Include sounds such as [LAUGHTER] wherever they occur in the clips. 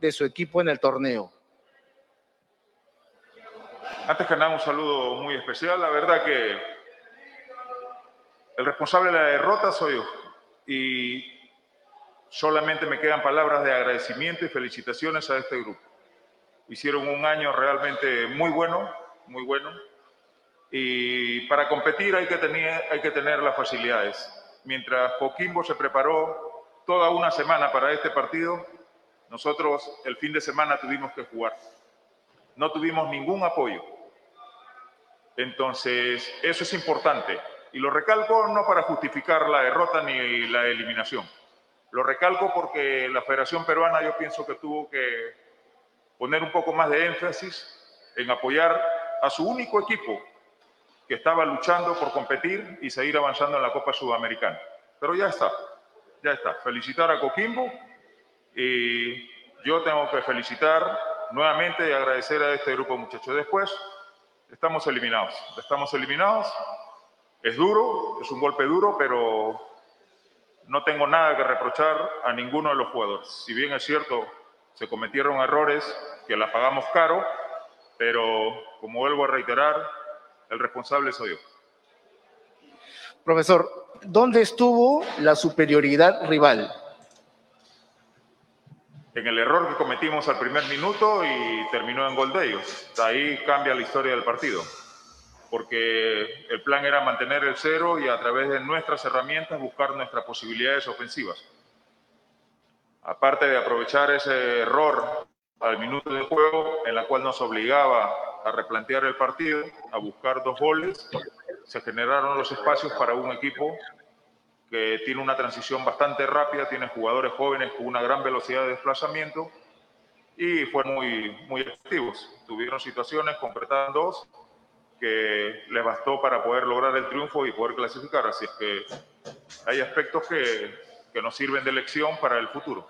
de su equipo en el torneo. Antes que nada, un saludo muy especial. La verdad que el responsable de la derrota soy yo. Y solamente me quedan palabras de agradecimiento y felicitaciones a este grupo. Hicieron un año realmente muy bueno, muy bueno. Y para competir hay que tener, hay que tener las facilidades. Mientras Coquimbo se preparó toda una semana para este partido, nosotros el fin de semana tuvimos que jugar. No tuvimos ningún apoyo. Entonces, eso es importante. Y lo recalco no para justificar la derrota ni la eliminación. Lo recalco porque la Federación Peruana yo pienso que tuvo que poner un poco más de énfasis en apoyar a su único equipo que estaba luchando por competir y seguir avanzando en la Copa Sudamericana. Pero ya está, ya está. Felicitar a Coquimbo y yo tengo que felicitar nuevamente y agradecer a este grupo muchachos. Después, estamos eliminados. Estamos eliminados. Es duro, es un golpe duro, pero no tengo nada que reprochar a ninguno de los jugadores. Si bien es cierto, se cometieron errores que la pagamos caro, pero como vuelvo a reiterar, el responsable soy yo. Profesor, ¿dónde estuvo la superioridad rival? En el error que cometimos al primer minuto y terminó en gol de ellos. ahí cambia la historia del partido, porque el plan era mantener el cero y a través de nuestras herramientas buscar nuestras posibilidades ofensivas. Aparte de aprovechar ese error al minuto de juego, en la cual nos obligaba a replantear el partido, a buscar dos goles, se generaron los espacios para un equipo que tiene una transición bastante rápida, tiene jugadores jóvenes con una gran velocidad de desplazamiento y fueron muy, muy efectivos. Tuvieron situaciones, concretaron dos, que les bastó para poder lograr el triunfo y poder clasificar. Así es que hay aspectos que, que nos sirven de lección para el futuro.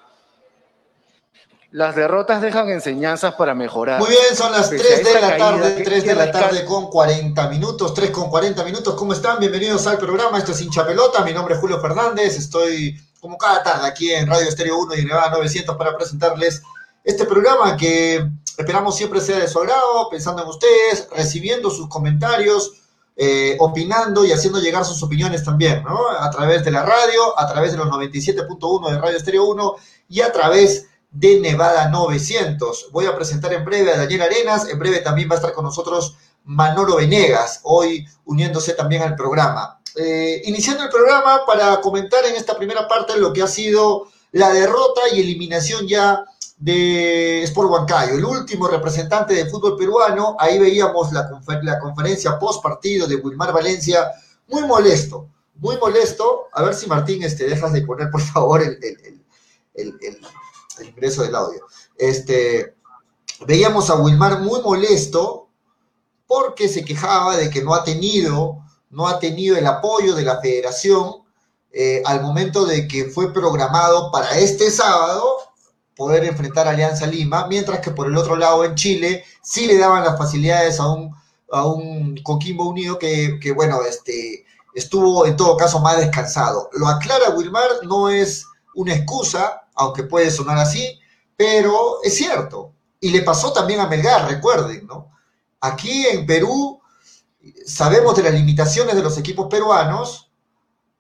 Las derrotas dejan enseñanzas para mejorar. Muy bien, son las 3 de la tarde, 3 de la tarde con 40 minutos, 3 con 40 minutos. ¿Cómo están? Bienvenidos al programa. Esto es Hincha Pelota. Mi nombre es Julio Fernández. Estoy como cada tarde aquí en Radio Estéreo 1 y Nevada 900 para presentarles este programa que esperamos siempre sea de su agrado, pensando en ustedes, recibiendo sus comentarios, eh, opinando y haciendo llegar sus opiniones también, ¿no? A través de la radio, a través de los 97.1 de Radio Estéreo 1 y a través de Nevada 900. Voy a presentar en breve a Daniel Arenas, en breve también va a estar con nosotros Manolo Venegas, hoy uniéndose también al programa. Eh, iniciando el programa para comentar en esta primera parte lo que ha sido la derrota y eliminación ya de Sport Huancayo, el último representante de fútbol peruano. Ahí veíamos la, conferencia post partido de Wilmar Valencia, muy molesto, muy molesto. A ver si Martín, este, dejas de poner por favor el ingreso del audio. Este, veíamos a Wilmar muy molesto porque se quejaba de que no ha tenido, no ha tenido el apoyo de la federación eh, al momento de que fue programado para este sábado poder enfrentar a Alianza Lima, mientras que por el otro lado en Chile sí le daban las facilidades a un, a un Coquimbo Unido que, que, bueno, este, estuvo en todo caso más descansado. Lo aclara Wilmar, no es una excusa, aunque puede sonar así, pero es cierto. Y le pasó también a Melgar, recuerden, ¿no? Aquí en Perú sabemos de las limitaciones de los equipos peruanos,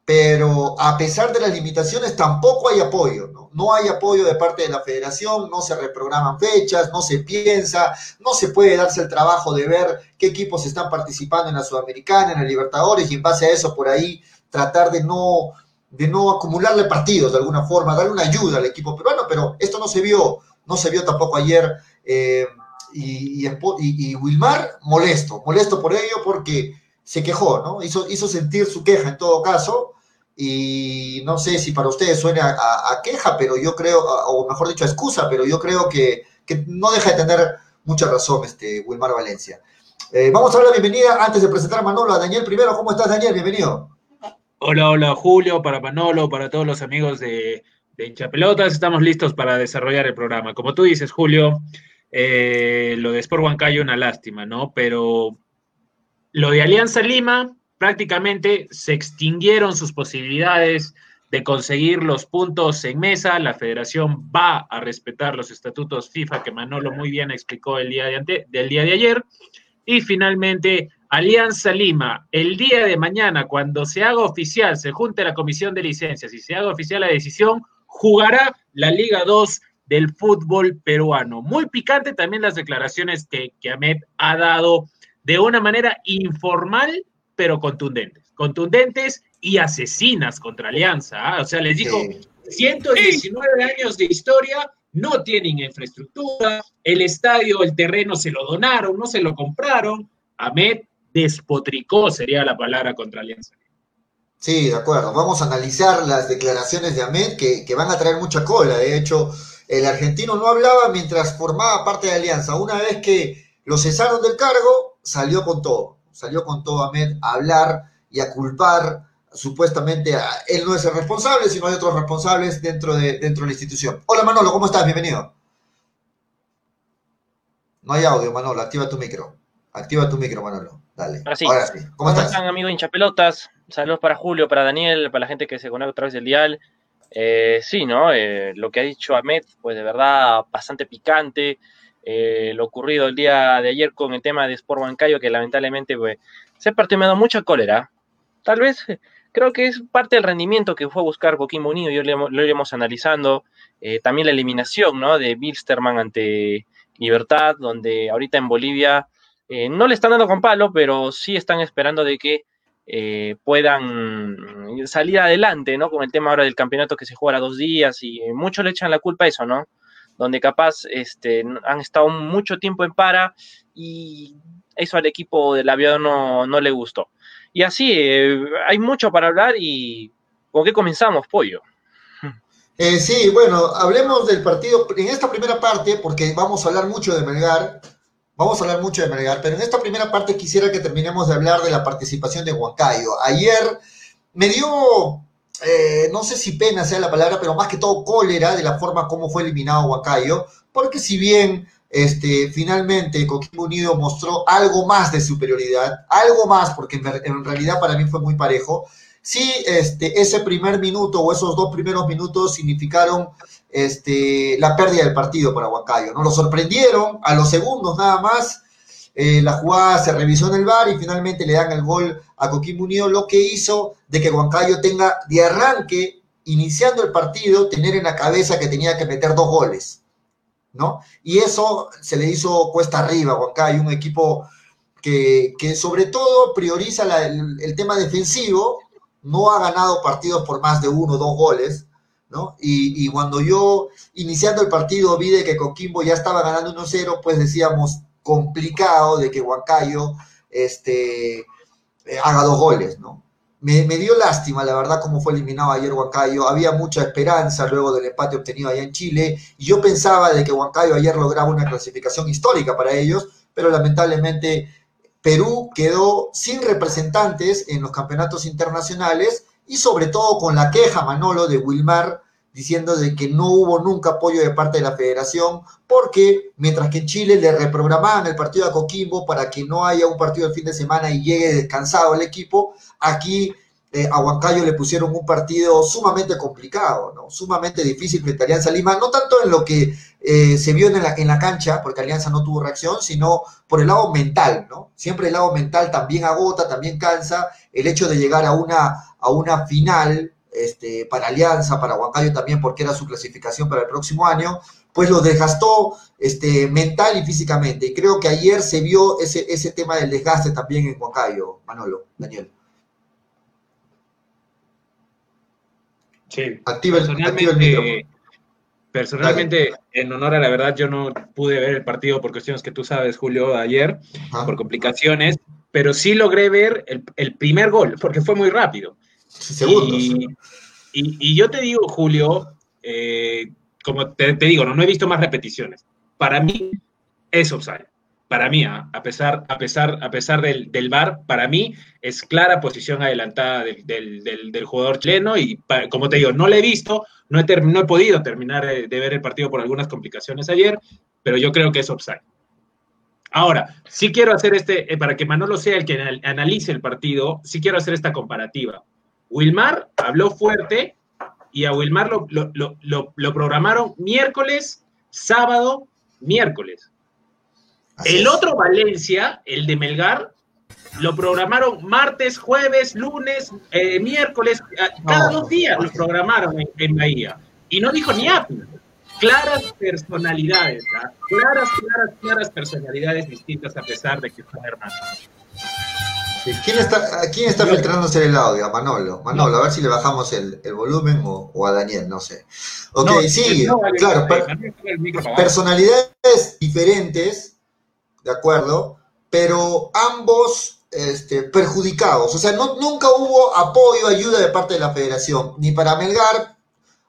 pero a pesar de las limitaciones tampoco hay apoyo, ¿no? No hay apoyo de parte de la federación, no se reprograman fechas, no se piensa, no se puede darse el trabajo de ver qué equipos están participando en la Sudamericana, en la Libertadores, y en base a eso por ahí tratar de no de no acumularle partidos de alguna forma, darle una ayuda al equipo peruano, pero esto no se vio, no se vio tampoco ayer. Eh, y, Wilmar molesto, molesto por ello porque se quejó, ¿no? Hizo, hizo sentir su queja en todo caso. Y no sé si para ustedes suena a, queja, pero yo creo, o mejor dicho, a excusa, pero yo creo que, no deja de tener mucha razón este Wilmar Valencia. Eh, vamos a dar la bienvenida antes de presentar a Manolo a Daniel primero. ¿Cómo estás, Daniel? Bienvenido. Hola, hola Julio, para Manolo, para todos los amigos de, de Hinchapelotas, estamos listos para desarrollar el programa. Como tú dices, Julio, eh, lo de Sport Huancayo una lástima, ¿no? Pero lo de Alianza Lima, prácticamente se extinguieron sus posibilidades de conseguir los puntos en mesa. La federación va a respetar los estatutos FIFA que Manolo muy bien explicó el día de del día de ayer. Y finalmente, Alianza Lima, el día de mañana, cuando se haga oficial, se junte la comisión de licencias y se haga oficial la decisión, jugará la Liga 2 del fútbol peruano. Muy picante también las declaraciones que, que Ahmed ha dado de una manera informal, pero contundentes. Contundentes y asesinas contra Alianza. ¿ah? O sea, les dijo, 119 años de historia, no tienen infraestructura, el estadio, el terreno se lo donaron, no se lo compraron. Ahmed despotricó, sería la palabra contra Alianza. Sí, de acuerdo. Vamos a analizar las declaraciones de Ahmed que, van a traer mucha cola. De hecho, el argentino no hablaba mientras formaba parte de Alianza. Una vez que lo cesaron del cargo, salió con todo. Salió con todo Ahmed a hablar y a culpar supuestamente él no es el responsable, sino hay otros responsables dentro de, dentro de la institución. Hola Manolo, ¿cómo estás? Bienvenido. No hay audio, Manolo, activa tu micro. Activa tu micro, Manolo. Dale. Ahora sí. ¿Cómo, están, amigos hinchapelotas? Saludos para Julio, para Daniel, para la gente que se conecta a través del dial. Eh, sí, ¿no? Eh, lo que ha dicho Ahmed, pues de verdad bastante picante. Eh, lo ocurrido el día de ayer con el tema de Sport Bancayo, que lamentablemente pues, se partió me ha dado mucha cólera. Tal vez creo que es parte del rendimiento que fue a buscar Joaquín Bonillo, y lo iremos analizando. También la eliminación ¿no? de Bilsterman ante Libertad, donde ahorita en Bolivia eh, no le están dando con palo, pero sí están esperando de que eh, puedan salir adelante, ¿no? Con el tema ahora del campeonato que se juega a dos días y muchos le echan la culpa a eso, ¿no? Donde capaz este, han estado mucho tiempo en para y eso al equipo del avión no, no le gustó. Y así, eh, hay mucho para hablar y ¿con qué comenzamos, Pollo? Eh, sí, bueno, hablemos del partido en esta primera parte, porque vamos a hablar mucho de Melgar, vamos a hablar mucho de Melgar, pero en esta primera parte quisiera que terminemos de hablar de la participación de Huancayo. Ayer me dio, eh, no sé si pena sea la palabra, pero más que todo cólera de la forma como fue eliminado Huancayo, porque si bien este, finalmente Coquimbo Unido mostró algo más de superioridad, algo más, porque en, realidad para mí fue muy parejo. Sí, este, ese primer minuto o esos dos primeros minutos significaron este, la pérdida del partido para Huancayo, ¿no? Lo sorprendieron a los segundos nada más. Eh, la jugada se revisó en el bar y finalmente le dan el gol a Coquimbo Unido, lo que hizo de que Huancayo tenga de arranque, iniciando el partido, tener en la cabeza que tenía que meter dos goles. ¿no? Y eso se le hizo cuesta arriba, Hay un equipo que, sobre todo prioriza el, tema defensivo, no ha ganado partidos por más de uno o dos goles, ¿no? Y, cuando yo, iniciando el partido, vi de que Coquimbo ya estaba ganando 1-0, pues decíamos, complicado de que Huancayo este, eh, haga dos goles, ¿no? Me, dio lástima, la verdad, cómo fue eliminado ayer Huancayo. Había mucha esperanza luego del empate obtenido allá en Chile. Y yo pensaba de que Huancayo ayer lograba una clasificación histórica para ellos, pero lamentablemente Perú quedó sin representantes en los campeonatos internacionales y sobre todo con la queja, Manolo, de Wilmar diciendo de que no hubo nunca apoyo de parte de la federación, porque mientras que en Chile le reprogramaban el partido a Coquimbo para que no haya un partido el fin de semana y llegue descansado el equipo, Aquí eh, a Huancayo le pusieron un partido sumamente complicado, ¿no? sumamente difícil frente a Alianza Lima, no tanto en lo que eh, se vio en la, en la cancha, porque Alianza no tuvo reacción, sino por el lado mental, ¿no? Siempre el lado mental también agota, también cansa, el hecho de llegar a una, a una final este, para Alianza, para Huancayo también, porque era su clasificación para el próximo año, pues lo desgastó este, mental y físicamente. Y creo que ayer se vio ese, ese tema del desgaste también en Huancayo, Manolo, Daniel. Sí, personalmente, personalmente en honor a la verdad, yo no pude ver el partido por cuestiones que tú sabes, Julio, ayer, por complicaciones, pero sí logré ver el, primer gol, porque fue muy rápido. Segundos. Y, yo te digo, Julio, eh, como te, te, digo, no, no he visto más repeticiones. Para mí es offside para mí, a pesar, a pesar, a pesar del, del VAR, para mí es clara posición adelantada del, jugador chileno y como te digo, no le he visto, no he, he podido terminar de, ver el partido por algunas complicaciones ayer, pero yo creo que es offside. Ahora, sí quiero hacer este, eh, para que Manolo sea el que analice el partido, sí quiero hacer esta comparativa. Wilmar habló fuerte y a Wilmar lo, programaron miércoles, sábado, miércoles. el otro Valencia, el de Melgar, lo programaron martes, jueves, lunes, eh, miércoles, cada dos días lo programaron en, Bahía. Y no dijo ni API. Claras personalidades, ¿ah? claras, claras, claras personalidades distintas a pesar de que son hermanos. ¿Quién está, ¿Quién está filtrándose el audio? A Manolo. Manolo, a ver si le bajamos el, volumen o, a Daniel, no sé. Ok, sí, claro. personalidades diferentes, de acuerdo, pero ambos este, perjudicados. O sea, nunca hubo apoyo, ayuda de parte de la federación, ni para Melgar,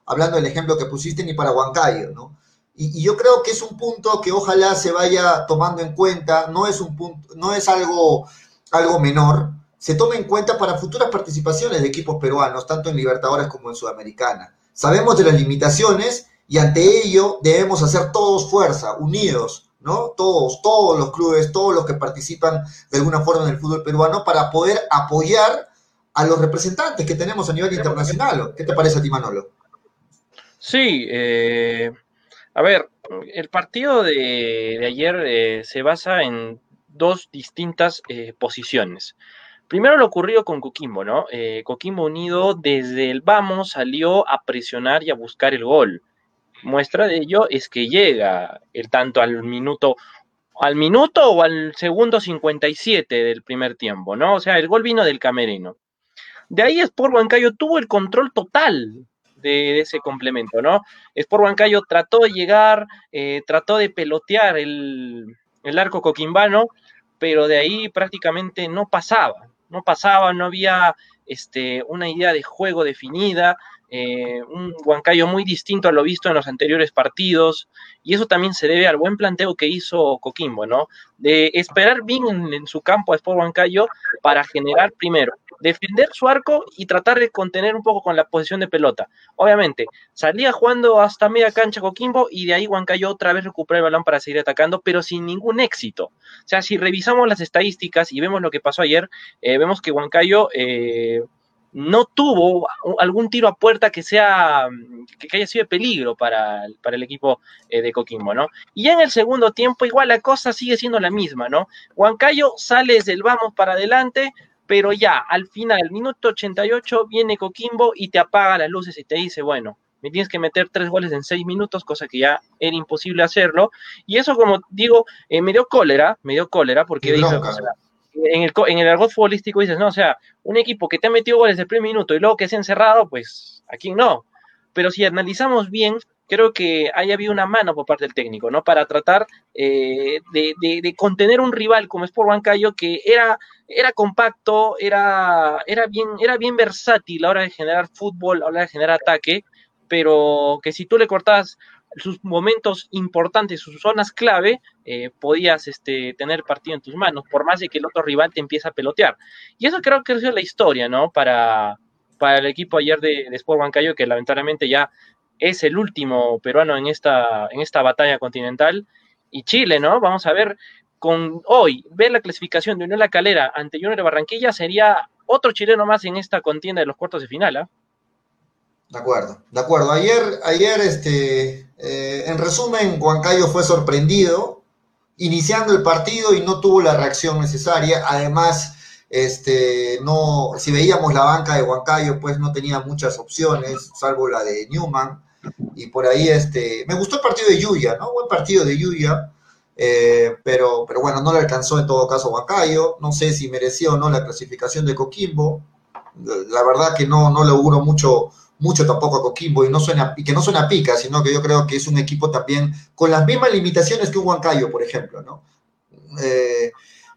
hablando del ejemplo que pusiste, ni para Huancayo, ¿no? Y, y, yo creo que es un punto que ojalá se vaya tomando en cuenta, no es un punto, no es algo algo menor, se tome en cuenta para futuras participaciones de equipos peruanos, tanto en Libertadores como en Sudamericana. Sabemos de las limitaciones y ante ello debemos hacer todos fuerza, unidos, ¿no? Todos, todos los clubes, todos los que participan de alguna forma en el fútbol peruano para poder apoyar a los representantes que tenemos a nivel internacional. ¿Qué te parece a ti, Manolo? Sí, eh, a ver, el partido de, ayer eh, se basa en dos distintas eh, posiciones. Primero lo ocurrido con Coquimbo, ¿no? Eh, Coquimbo Unido desde el vamos salió a presionar y a buscar el gol. Muestra de ello es que llega el tanto al minuto al minuto o al segundo 57 del primer tiempo, ¿no? O sea, el gol vino del camerino. De ahí Sport Huancayo tuvo el control total de, ese complemento, ¿no? Sport Huancayo trató de llegar, eh, trató de pelotear el, el arco coquimbano, pero de ahí prácticamente no pasaba, no pasaba, no había este, una idea de juego definida, eh, un Huancayo muy distinto a lo visto en los anteriores partidos, y eso también se debe al buen planteo que hizo Coquimbo, ¿no? De esperar bien en, su campo a Sport Huancayo para generar primero defender su arco y tratar de contener un poco con la posición de pelota. Obviamente, salía jugando hasta media cancha Coquimbo y de ahí Huancayo otra vez recupera el balón para seguir atacando, pero sin ningún éxito. O sea, si revisamos las estadísticas y vemos lo que pasó ayer, eh, vemos que Huancayo eh, no tuvo algún tiro a puerta que sea que haya sido de peligro para, para el equipo eh, de Coquimbo, ¿no? Y en el segundo tiempo igual la cosa sigue siendo la misma, ¿no? Huancayo sale desde el vamos para adelante, pero ya al final, minuto 88, viene Coquimbo y te apaga las luces y te dice, bueno, me tienes que meter tres goles en seis minutos, cosa que ya era imposible hacerlo. Y eso, como digo, eh, me dio cólera, me dio cólera, porque en, el, en el argot futbolístico dices, no, o sea, un equipo que te ha metido goles el primer minuto y luego que se ha encerrado, pues aquí no. Pero si analizamos bien, creo que haya habido una mano por parte del técnico, ¿no? Para tratar eh, de, contener un rival como Sport Huancayo que era, era compacto, era, era, bien, era bien versátil a la hora de generar fútbol, a la hora de generar ataque, pero que si tú le cortabas sus momentos importantes, sus zonas clave, eh, podías este, tener partido en tus manos, por más de que el otro rival te empiece a pelotear. Y eso creo que es la historia, ¿no? Para, para el equipo ayer de, de Sport Huancayo, que lamentablemente ya es el último peruano en esta, en esta batalla continental. Y Chile, ¿no? Vamos a ver, con hoy, ver la clasificación de Unión La Calera ante Junior de Barranquilla sería otro chileno más en esta contienda de los cuartos de final, ¿ah? De acuerdo, de acuerdo. Ayer, ayer este, eh, en resumen, Huancayo fue sorprendido iniciando el partido y no tuvo la reacción necesaria. Además, este, no, si veíamos la banca de Huancayo, pues no tenía muchas opciones, salvo la de Newman y por ahí este, me gustó el partido de Yuya, ¿no? Buen partido de Yuya, eh, pero, pero bueno, no le alcanzó en todo caso Huancayo, no sé si mereció o no la clasificación de Coquimbo, la verdad que no, no le auguro mucho, mucho tampoco a Coquimbo y, no suena, y que no suena pica, sino que yo creo que es un equipo también con las mismas limitaciones que un Huancayo, por ejemplo, ¿no? Eh,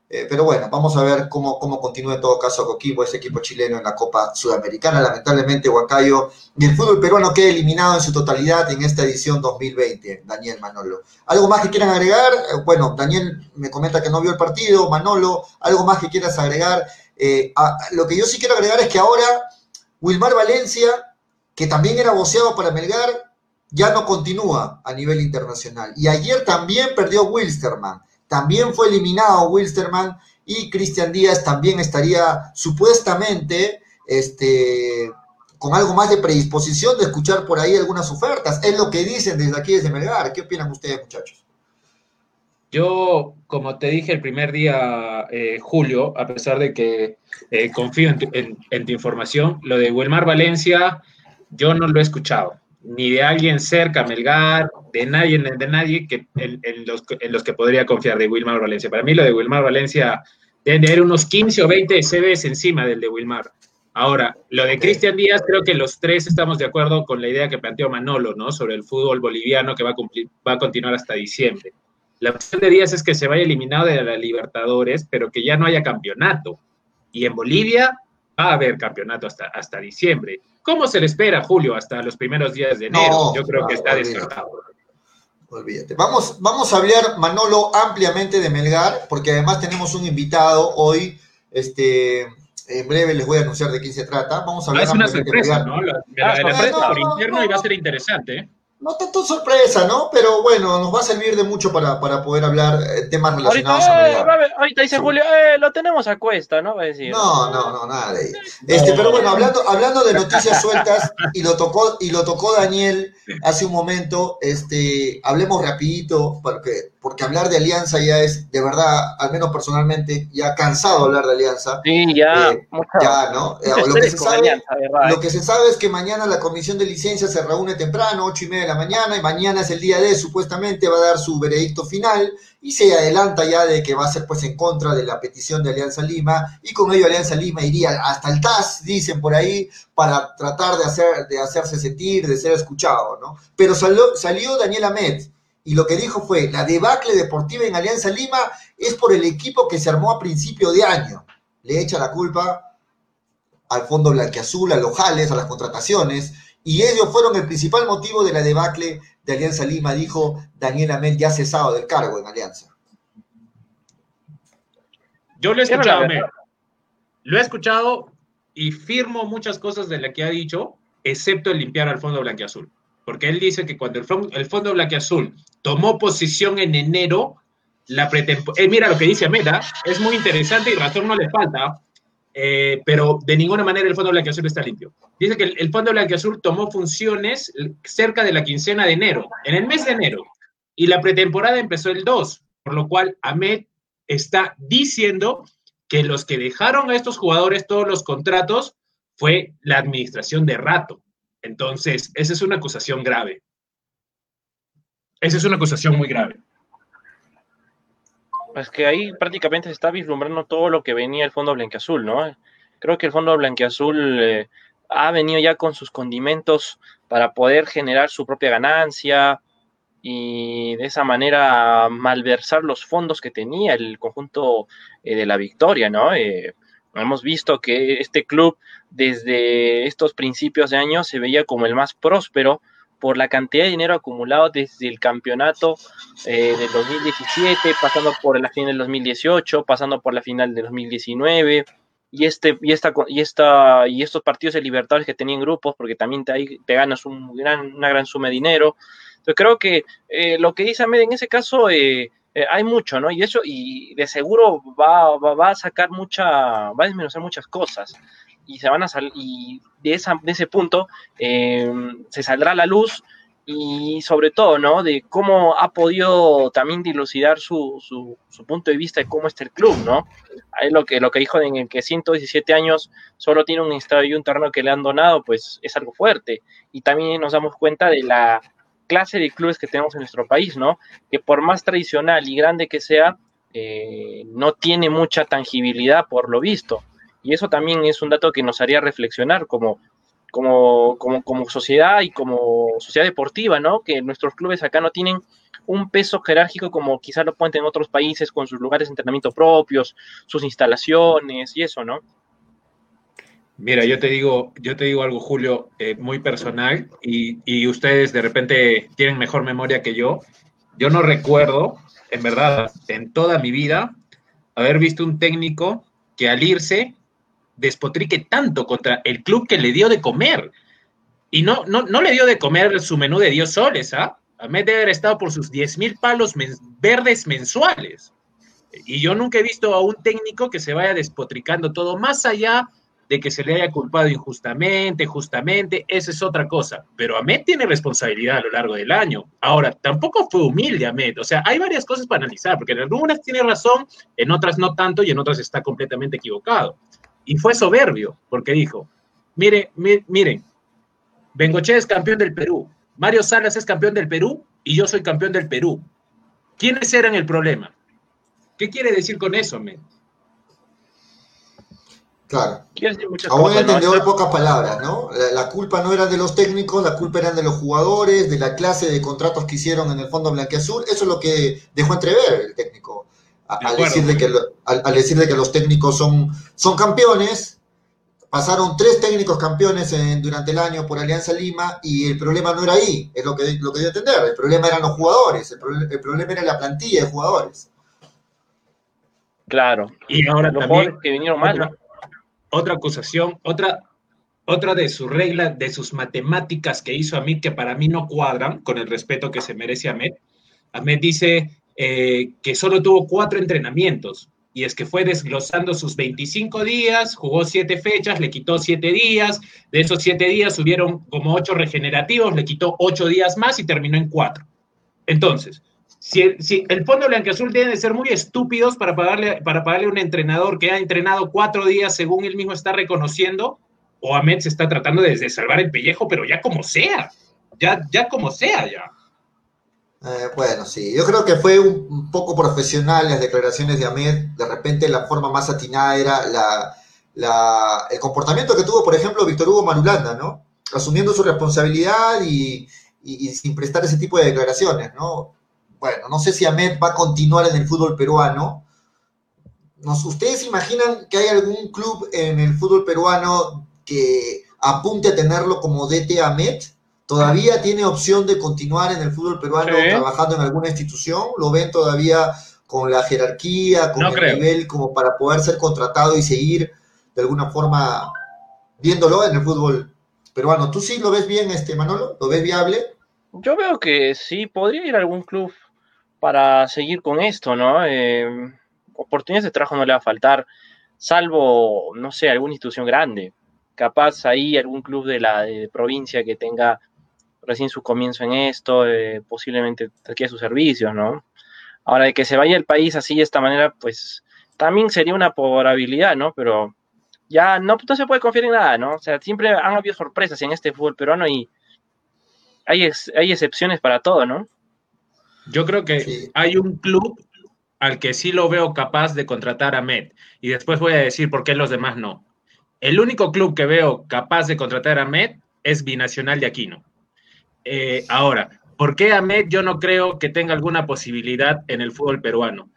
eh, pero bueno, vamos a ver cómo, cómo continúa en todo caso Coquimbo, ese equipo chileno en la Copa Sudamericana. Lamentablemente, Huancayo y el fútbol peruano queda eliminado en su totalidad en esta edición 2020, Daniel Manolo. ¿Algo más que quieran agregar? Eh, bueno, Daniel me comenta que no vio el partido, Manolo, ¿algo más que quieras agregar? Lo que yo sí quiero agregar es que ahora Wilmar Valencia, que también era voceado para Melgar, ya no continúa a nivel internacional. Y ayer también perdió Wilstermann también fue eliminado Wilstermann y Cristian Díaz también estaría supuestamente este, con algo más de predisposición de escuchar por ahí algunas ofertas. Es lo que dicen desde aquí, desde Melgar. ¿Qué opinan ustedes, muchachos? Yo, como te dije el primer día, eh, Julio, a pesar de que eh, confío en tu, información, lo de Wilmar Valencia, yo no lo he escuchado, ni de alguien cerca, Melgar, de nadie, de nadie que, en, los, en los que podría confiar de Wilmar Valencia. Para mí lo de Wilmar Valencia deben de haber unos 15 o 20 CVs encima del de Wilmar. Ahora, lo de Cristian Díaz, creo que los tres estamos de acuerdo con la idea que planteó Manolo, ¿no? Sobre el fútbol boliviano que va a, cumplir, va a continuar hasta diciembre. La opción de Díaz es que se vaya eliminado de la Libertadores, pero que ya no haya campeonato. Y en Bolivia va a haber campeonato hasta, hasta diciembre. ¿Cómo se le espera, Julio, hasta los primeros días de enero? Yo creo que está descartado. Olvídate. Vamos, vamos a hablar, Manolo, ampliamente de Melgar, porque además tenemos un invitado hoy, este, en breve les voy a anunciar de quién se trata. Vamos a hablar. es una sorpresa, ¿no? La, la, por interno y va a ser interesante. ¿eh? No tanto sorpresa, ¿no? Pero bueno, nos va a servir de mucho para, para poder hablar eh, temas relacionados ahorita, a eh, Ahorita dice Julio, eh, lo tenemos a cuesta, ¿no? Va a decir. No, no, no, nada de Este, pero bueno, hablando, hablando de noticias sueltas, y lo tocó, y lo tocó Daniel hace un momento, este, hablemos rapidito, porque, porque hablar de alianza ya es, de verdad, al menos personalmente, ya cansado de hablar de alianza. Sí, ya. Eh, ya, ¿no? lo, que se sabe, lo que se sabe es que mañana la comisión de licencia se reúne temprano, ocho y media de la mañana, y mañana es el día de, supuestamente va a dar su veredicto final, y se adelanta ya de que va a ser pues en contra de la petición de Alianza Lima, y con ello Alianza Lima iría hasta el TAS, dicen por ahí, para tratar de, hacer, de hacerse sentir, de ser escuchado, ¿no? Pero salió, salió Daniel Ahmed, y lo que dijo fue, la debacle deportiva en Alianza Lima es por el equipo que se armó a principio de año. Le echa la culpa al Fondo Blanqueazul, a los jales, a las contrataciones, y ellos fueron el principal motivo de la debacle de Alianza Lima, dijo Daniel Amel, ya cesado del cargo en Alianza. Yo lo he escuchado, Lo he escuchado y firmo muchas cosas de las que ha dicho, excepto el limpiar al Fondo Blanqueazul. Porque él dice que cuando el Fondo, el fondo Blanqueazul tomó posición en enero, la. Eh, mira lo que dice Ameda, es muy interesante y razón no le falta eh, pero de ninguna manera el Fondo Blanqueazul está limpio. Dice que el, el Fondo Blanqueazul tomó funciones cerca de la quincena de enero, en el mes de enero, y la pretemporada empezó el 2, por lo cual Ahmed está diciendo que los que dejaron a estos jugadores todos los contratos fue la administración de rato. Entonces, esa es una acusación grave. Esa es una acusación muy grave. Es que ahí prácticamente se está vislumbrando todo lo que venía el Fondo Blanqueazul, ¿no? Creo que el Fondo Blanqueazul eh, ha venido ya con sus condimentos para poder generar su propia ganancia y de esa manera malversar los fondos que tenía el conjunto eh, de la victoria, ¿no? Eh, hemos visto que este club desde estos principios de año se veía como el más próspero por la cantidad de dinero acumulado desde el campeonato eh, del 2017, pasando por la final del 2018, pasando por la final del 2019 y este y esta y esta y estos partidos de Libertadores que tenían grupos porque también te, ganas un gran, una gran suma de dinero. Entonces creo que eh, lo que dice Ahmed en ese caso eh, hay mucho, ¿no? Y eso y de seguro va, va, va, a sacar mucha, va a desmenuzar muchas cosas y se van a salir y de, esa, de ese punto eh, se saldrá la luz y sobre todo, ¿no? De cómo ha podido también dilucidar su, su, punto de vista de cómo está el club, ¿no? Ahí lo que, lo que dijo en el que 117 años solo tiene un estadio y un terreno que le han donado, pues es algo fuerte. Y también nos damos cuenta de la clase de clubes que tenemos en nuestro país, ¿no? Que por más tradicional y grande que sea, eh, no tiene mucha tangibilidad por lo visto. Y eso también es un dato que nos haría reflexionar como, como, como, sociedad y como sociedad deportiva, ¿no? Que nuestros clubes acá no tienen un peso jerárquico como quizás lo pueden tener en otros países con sus lugares de entrenamiento propios, sus instalaciones y eso, ¿no? Mira, yo te digo, yo te digo algo, Julio, eh, muy personal, y, y, ustedes de repente tienen mejor memoria que yo. Yo no recuerdo, en verdad, en toda mi vida, haber visto un técnico que al irse despotrique tanto contra el club que le dio de comer. Y no, no, no le dio de comer su menú de Dios soles, ¿ah? Ahmed debe haber estado por sus 10 mil palos verdes mensuales. Y yo nunca he visto a un técnico que se vaya despotricando todo, más allá que se le haya culpado injustamente, justamente, esa es otra cosa. Pero Ahmed tiene responsabilidad a lo largo del año. Ahora, tampoco fue humilde Ahmed. O sea, hay varias cosas para analizar, porque en algunas tiene razón, en otras no tanto y en otras está completamente equivocado. Y fue soberbio, porque dijo, mire, miren, Bengoche es campeón del Perú, Mario Salas es campeón del Perú y yo soy campeón del Perú. ¿Quiénes eran el problema? ¿Qué quiere decir con eso, Ahmed? Claro. Aún entendió en pocas palabras, ¿no? La, culpa no era de los técnicos, la culpa era de los jugadores, de la clase de contratos que hicieron en el Fondo Blanqueazul. Eso es lo que dejó entrever el técnico. al, decirle que, al, decirle que los técnicos son, son campeones, pasaron tres técnicos campeones durante el año por Alianza Lima y el problema no era ahí, es lo que, lo que dio a entender. El problema eran los jugadores, el, el problema era la plantilla de jugadores. Claro. Y ahora también que vinieron mal, ¿no? Otra acusación, otra, otra de sus reglas, de sus matemáticas que hizo Amit, que para mí no cuadran con el respeto que se merece Ahmed. Ahmed dice eh, que solo tuvo cuatro entrenamientos y es que fue desglosando sus 25 días, jugó siete fechas, le quitó siete días, de esos siete días subieron como ocho regenerativos, le quitó ocho días más y terminó en cuatro. Entonces, si, el Fondo Blanqueazul debe de ser muy estúpidos para pagarle, para pagarle a un entrenador que ha entrenado cuatro días según él mismo está reconociendo, o Ahmed se está tratando de, salvar el pellejo, pero ya como sea, ya, ya como sea ya. Eh, bueno, sí, yo creo que fue un, poco profesional las declaraciones de Ahmed, de repente la forma más atinada era la, el comportamiento que tuvo, por ejemplo, Víctor Hugo Marulanda, ¿no? Asumiendo su responsabilidad y sin prestar ese tipo de declaraciones, ¿no? Bueno, no sé si Ahmed va a continuar en el fútbol peruano. ¿Ustedes imaginan que hay algún club en el fútbol peruano que apunte a tenerlo como DT Ahmed? ¿Todavía tiene opción de continuar en el fútbol peruano trabajando en alguna institución? ¿Lo ven todavía con la jerarquía, con el nivel como para poder ser contratado y seguir de alguna forma viéndolo en el fútbol peruano? ¿Tú sí lo ves bien, este Manolo? ¿Lo ves viable? Yo veo que sí, podría ir a algún club para seguir con esto, ¿no? Eh, oportunidades de trabajo no le va a faltar, salvo, no sé, alguna institución grande. Capaz ahí algún club de la provincia que tenga recién su comienzo en esto, eh, posiblemente adquiera sus servicios, ¿no? Ahora, de que se vaya el país así de esta manera, pues también sería una probabilidad, ¿no? Pero ya no, no se puede confiar en nada, ¿no? O sea, siempre han habido sorpresas en este fútbol peruano y hay, hay excepciones para todo, ¿no? Yo creo que hay un club al que sí lo veo capaz de contratar a Med. Y después voy a decir por qué los demás no. El único club que veo capaz de contratar a Med es Binacional de Aquino. Eh, ahora, ¿por qué Ahmed yo no creo que tenga alguna posibilidad en el fútbol peruano?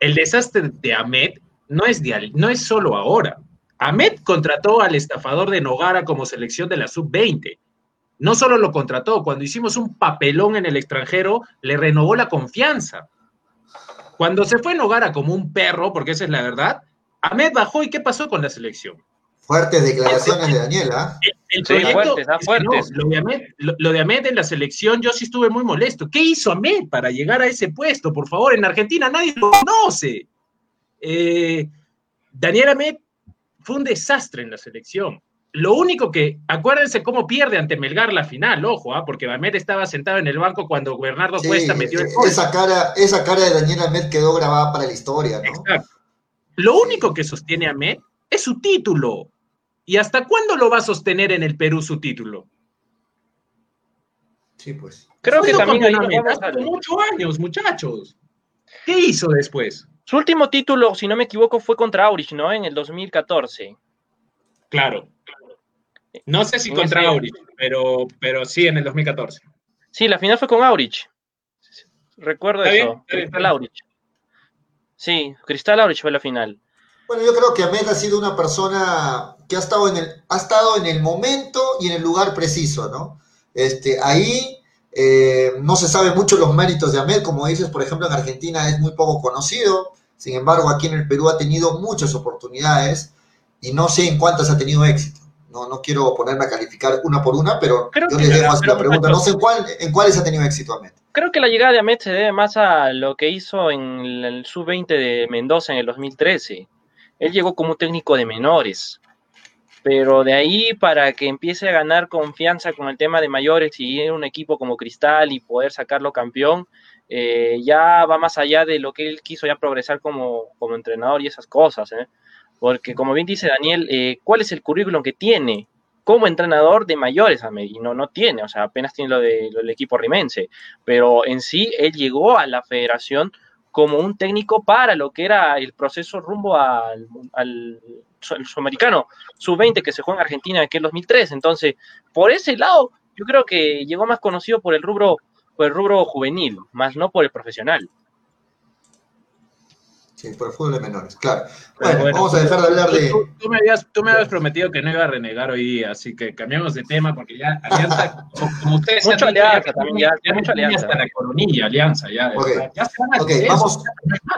El desastre de Ahmed no es, de, no es solo ahora. Ahmed contrató al estafador de Nogara como selección de la sub-20. No solo lo contrató, cuando hicimos un papelón en el extranjero, le renovó la confianza. Cuando se fue Nogara como un perro, porque esa es la verdad, Ahmed bajó y ¿qué pasó con la selección? Fuertes declaraciones de Daniela. El, proyecto, fuertes, lo, de Ahmed, en la selección, yo sí estuve muy molesto. ¿Qué hizo Ahmed para llegar a ese puesto? Por favor, en Argentina nadie lo conoce. Eh, Daniel Ahmed fue un desastre en la selección. Lo único que, acuérdense cómo pierde ante Melgar la final, ojo, ¿ah? porque Ahmed estaba sentado en el banco cuando Bernardo Cuesta metió el gol. Esa cara, esa cara de Daniel Ahmed quedó grabada para la historia, ¿no? Exacto. Lo único que sostiene Ahmed es su título. ¿Y hasta cuándo lo va a sostener en el Perú su título? Sí, pues. Creo que también hay muchos años, muchachos. ¿Qué hizo después? Su último título, si no me equivoco, fue contra Aurich, ¿no? En el 2014. Claro. No sé si contra Aurich, pero, pero sí en el 2014. Sí, la final fue con Aurich. Recuerdo eso. Cristal Aurich. Sí, Cristal Aurich fue la final. Bueno, yo creo que Ahmed ha sido una persona que ha estado en el, ha estado en el momento y en el lugar preciso, ¿no? Este, ahí eh, no se sabe mucho los méritos de Ahmed, como dices, por ejemplo, en Argentina es muy poco conocido, sin embargo, aquí en el Perú ha tenido muchas oportunidades y no sé en cuántas ha tenido éxito no, no quiero ponerme a calificar una por una, pero yo les dejo la pregunta. No sé en, cuál, en cuáles ha tenido éxito Ahmed. Creo que la llegada de Ahmed se debe más a lo que hizo en el sub-20 de Mendoza en el 2013. Él llegó como técnico de menores. pero de ahí para que empiece a ganar confianza con el tema de mayores y ir un equipo como Cristal y poder sacarlo campeón, eh, ya va más allá de lo que él quiso ya progresar como, como entrenador y esas cosas, ¿eh? Porque como bien dice Daniel, eh, ¿cuál es el currículum que tiene? como entrenador de mayores y no, no tiene, o sea, apenas tiene lo, de, lo del equipo rimense, pero en sí él llegó a la federación como un técnico para lo que era el proceso rumbo al, sudamericano sub-20 que se juega en Argentina en aquel 2003. Entonces, por ese lado, yo creo que llegó más conocido por el rubro, por el rubro juvenil, más no por el profesional. Sí, por el fútbol de menores, claro. Bueno, vamos a dejar de hablar de. Tú, me habías, tú, me habías, prometido que no iba a renegar hoy día, así que cambiamos de tema porque ya Alianza, [LAUGHS] como, ustedes mucho alianza también, ya, ya, mucha alianza. Hasta la coronilla, Alianza, ya. Okay. ya okay, vamos,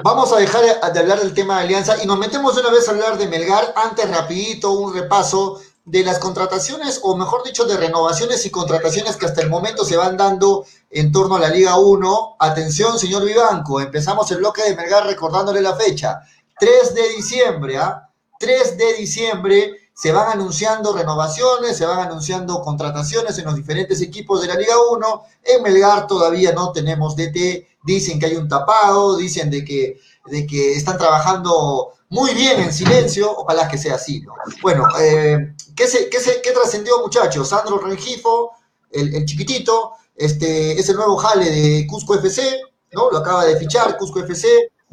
vamos a dejar de hablar del tema de Alianza y nos metemos una vez a hablar de Melgar. Antes, rapidito, un repaso de las contrataciones, o mejor dicho, de renovaciones y contrataciones que hasta el momento se van dando en torno a la Liga 1. Atención, señor Vivanco, empezamos el bloque de Melgar recordándole la fecha. 3 de diciembre, ¿ah? 3 de diciembre se van anunciando renovaciones, se van anunciando contrataciones en los diferentes equipos de la Liga 1. En Melgar todavía no tenemos DT, dicen que hay un tapado, dicen de que, de que están trabajando muy bien en silencio, ojalá que sea así, ¿no? Bueno, eh, ¿qué, qué, qué trascendió, muchachos? Sandro Rengifo, el, chiquitito, este, es el nuevo jale de Cusco FC, ¿no? Lo acaba de fichar Cusco FC.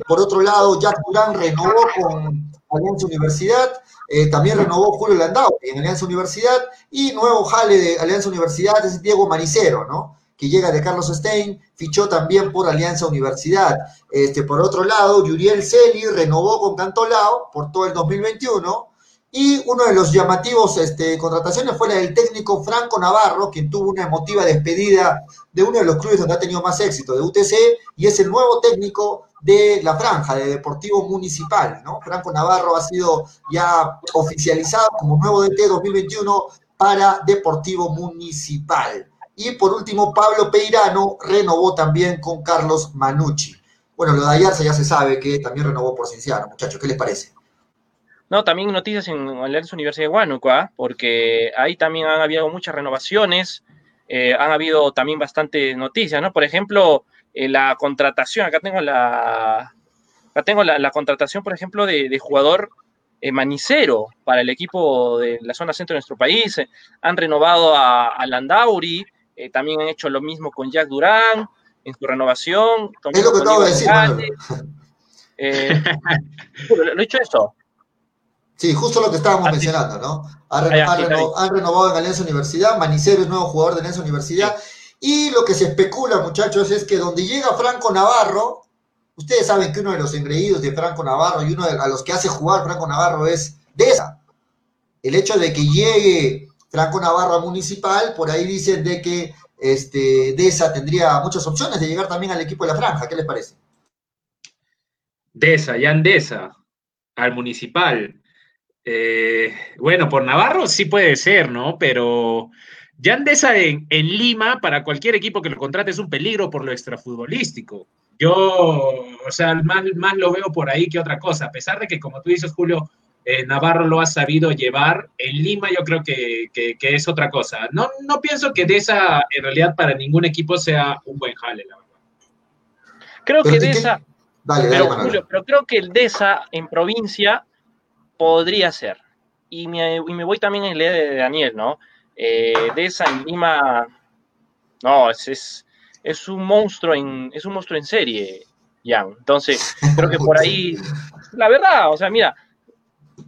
Por otro lado, Jack Durán renovó con Alianza Universidad, eh, también renovó Julio Landau en Alianza Universidad, y nuevo jale de Alianza Universidad es Diego Maricero, ¿no? que llega de Carlos Stein, fichó también por Alianza Universidad. Este, por otro lado, Yuriel Celi renovó con Cantolao por todo el 2021. Y uno de los llamativos este, contrataciones fue la del técnico Franco Navarro, quien tuvo una emotiva despedida de uno de los clubes donde ha tenido más éxito, de UTC, y es el nuevo técnico de la franja, de Deportivo Municipal. ¿no? Franco Navarro ha sido ya oficializado como nuevo DT 2021 para Deportivo Municipal. Y por último, Pablo Peirano renovó también con Carlos Manucci. Bueno, lo de Ayarza ya se sabe que también renovó por Cinciano, muchachos, ¿qué les parece? No, también noticias en la Universidad de Huánuco, ¿ah? porque ahí también han habido muchas renovaciones, eh, han habido también bastantes noticias, ¿no? Por ejemplo, eh, la contratación, acá tengo la, acá tengo la, la contratación, por ejemplo, de, de jugador eh, manicero para el equipo de la zona centro de nuestro país. han renovado a, a Landauri, eh, también han hecho lo mismo con Jack Durán en su renovación. Es lo que acabo de decir. [LAUGHS] Lo, he dicho eso. Sí, justo lo que estábamos Así. mencionando, ¿no? Han, reno, reno, han, renovado en Alianza Universidad, Manicero es nuevo jugador de Alianza Universidad. Sí. Y lo que se especula, muchachos, es que donde llega Franco Navarro, ustedes saben que uno de los engreídos de Franco Navarro y uno de a los que hace jugar Franco Navarro es Deza. El hecho de que llegue Franco Navarro Municipal, por ahí dicen de que este, Deza tendría muchas opciones de llegar también al equipo de la franja. ¿Qué les parece? Deza, ya Deza, al Municipal. Eh, bueno, por Navarro sí puede ser, ¿no? Pero Yandesa en, en, Lima, para cualquier equipo que lo contrate, es un peligro por lo extrafutbolístico. Yo, o sea, más, más lo veo por ahí que otra cosa, a pesar de que, como tú dices, Julio, eh, Navarro lo ha sabido llevar. En Lima yo creo que, que, que, es otra cosa. No, no pienso que de esa, en realidad, para ningún equipo sea un buen jale, la verdad. Creo que de esa, dale, pero, dale, Julio, pero creo que el de esa en provincia podría ser. Y me, y me voy también en la idea de Daniel, ¿no? Eh, de esa en Lima, no, es, es, es, un monstruo en, es un monstruo en serie, Jan. Entonces, creo que por ahí, [LAUGHS] la verdad, o sea, mira,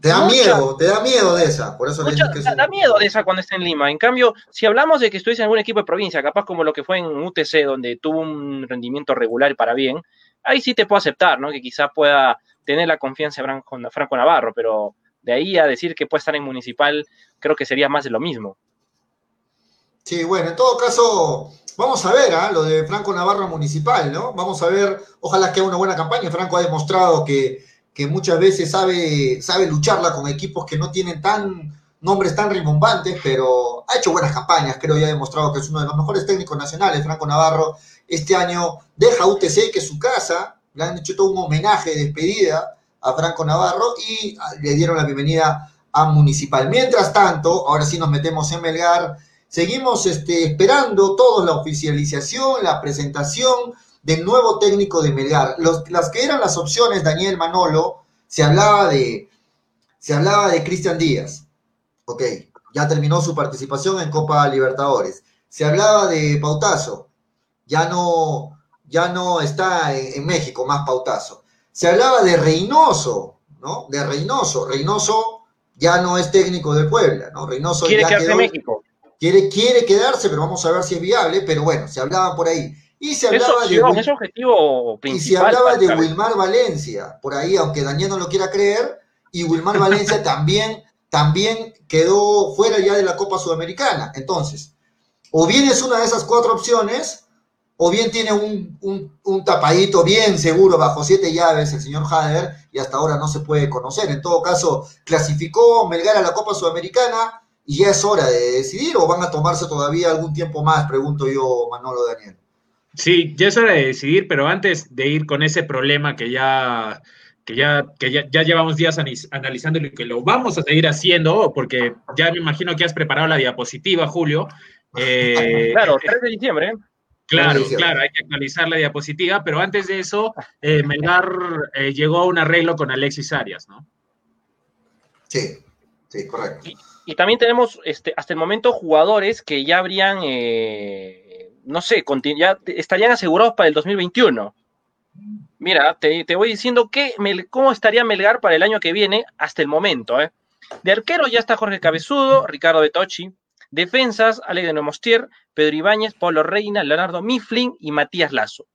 te da Mucha, miedo, te da miedo de esa. Por eso mucha, que da, da miedo de esa cuando está en Lima. En cambio, si hablamos de que estuviese en algún equipo de provincia, capaz como lo que fue en UTC, donde tuvo un rendimiento regular y para bien, ahí sí te puedo aceptar, ¿no? Que quizá pueda tener la confianza de Franco Navarro, pero de ahí a decir que puede estar en municipal, creo que sería más de lo mismo. Sí, bueno, en todo caso, vamos a ver ¿eh? lo de Franco Navarro municipal, ¿no? Vamos a ver, ojalá que haga una buena campaña. Franco ha demostrado que que muchas veces sabe, sabe lucharla con equipos que no tienen tan nombres tan rimbombantes, pero ha hecho buenas campañas, creo y ha demostrado que es uno de los mejores técnicos nacionales, Franco Navarro. Este año deja UTC, que es su casa, le han hecho todo un homenaje de despedida a Franco Navarro y le dieron la bienvenida a Municipal. Mientras tanto, ahora sí nos metemos en Melgar, seguimos este, esperando toda la oficialización, la presentación del nuevo técnico de Melgar. las que eran las opciones, Daniel Manolo, se hablaba de, se hablaba de Cristian Díaz. Ok, ya terminó su participación en Copa Libertadores. Se hablaba de Pautazo, ya no, ya no está en, en México, más Pautazo. Se hablaba de Reynoso, ¿no? De Reynoso. Reynoso ya no es técnico de Puebla, ¿no? Reynoso quiere quedarse en México. Quiere, quiere quedarse, pero vamos a ver si es viable, pero bueno, se hablaba por ahí. Y se hablaba de, objetivo Y se hablaba de Wilmar Valencia, por ahí, aunque Daniel no lo quiera creer, y Wilmar Valencia [LAUGHS] también, también quedó fuera ya de la Copa Sudamericana. Entonces, o bien es una de esas cuatro opciones, o bien tiene un, tapadito bien seguro bajo siete llaves el señor Hader y hasta ahora no se puede conocer. En todo caso, clasificó Melgar a la Copa Sudamericana y ya es hora de decidir o van a tomarse todavía algún tiempo más, pregunto yo, Manolo Daniel. Sí, ya es hora de decidir, pero antes de ir con ese problema que ya que ya, que ya, ya llevamos días analizando y que lo vamos a seguir haciendo, porque ya me imagino que has preparado la diapositiva, Julio. [LAUGHS] Eh, claro, 3 de diciembre. Claro, claro, hay que actualizar la diapositiva, pero antes de eso, eh, Melgar eh, llegó a un arreglo con Alexis Arias, ¿no? Sí, sí, correcto. Y, también tenemos este, hasta el momento jugadores que ya habrían, eh, no sé, ya estarían asegurados para el 2021. Mira, te, voy diciendo que, cómo estaría Melgar para el año que viene hasta el momento. ¿eh? De arquero ya está Jorge Cabezudo, Ricardo Betochi, Defensas, Ale de Nomostier, Pedro Ibáñez, Pablo Reina, Leonardo Mifflin y Matías Lazo.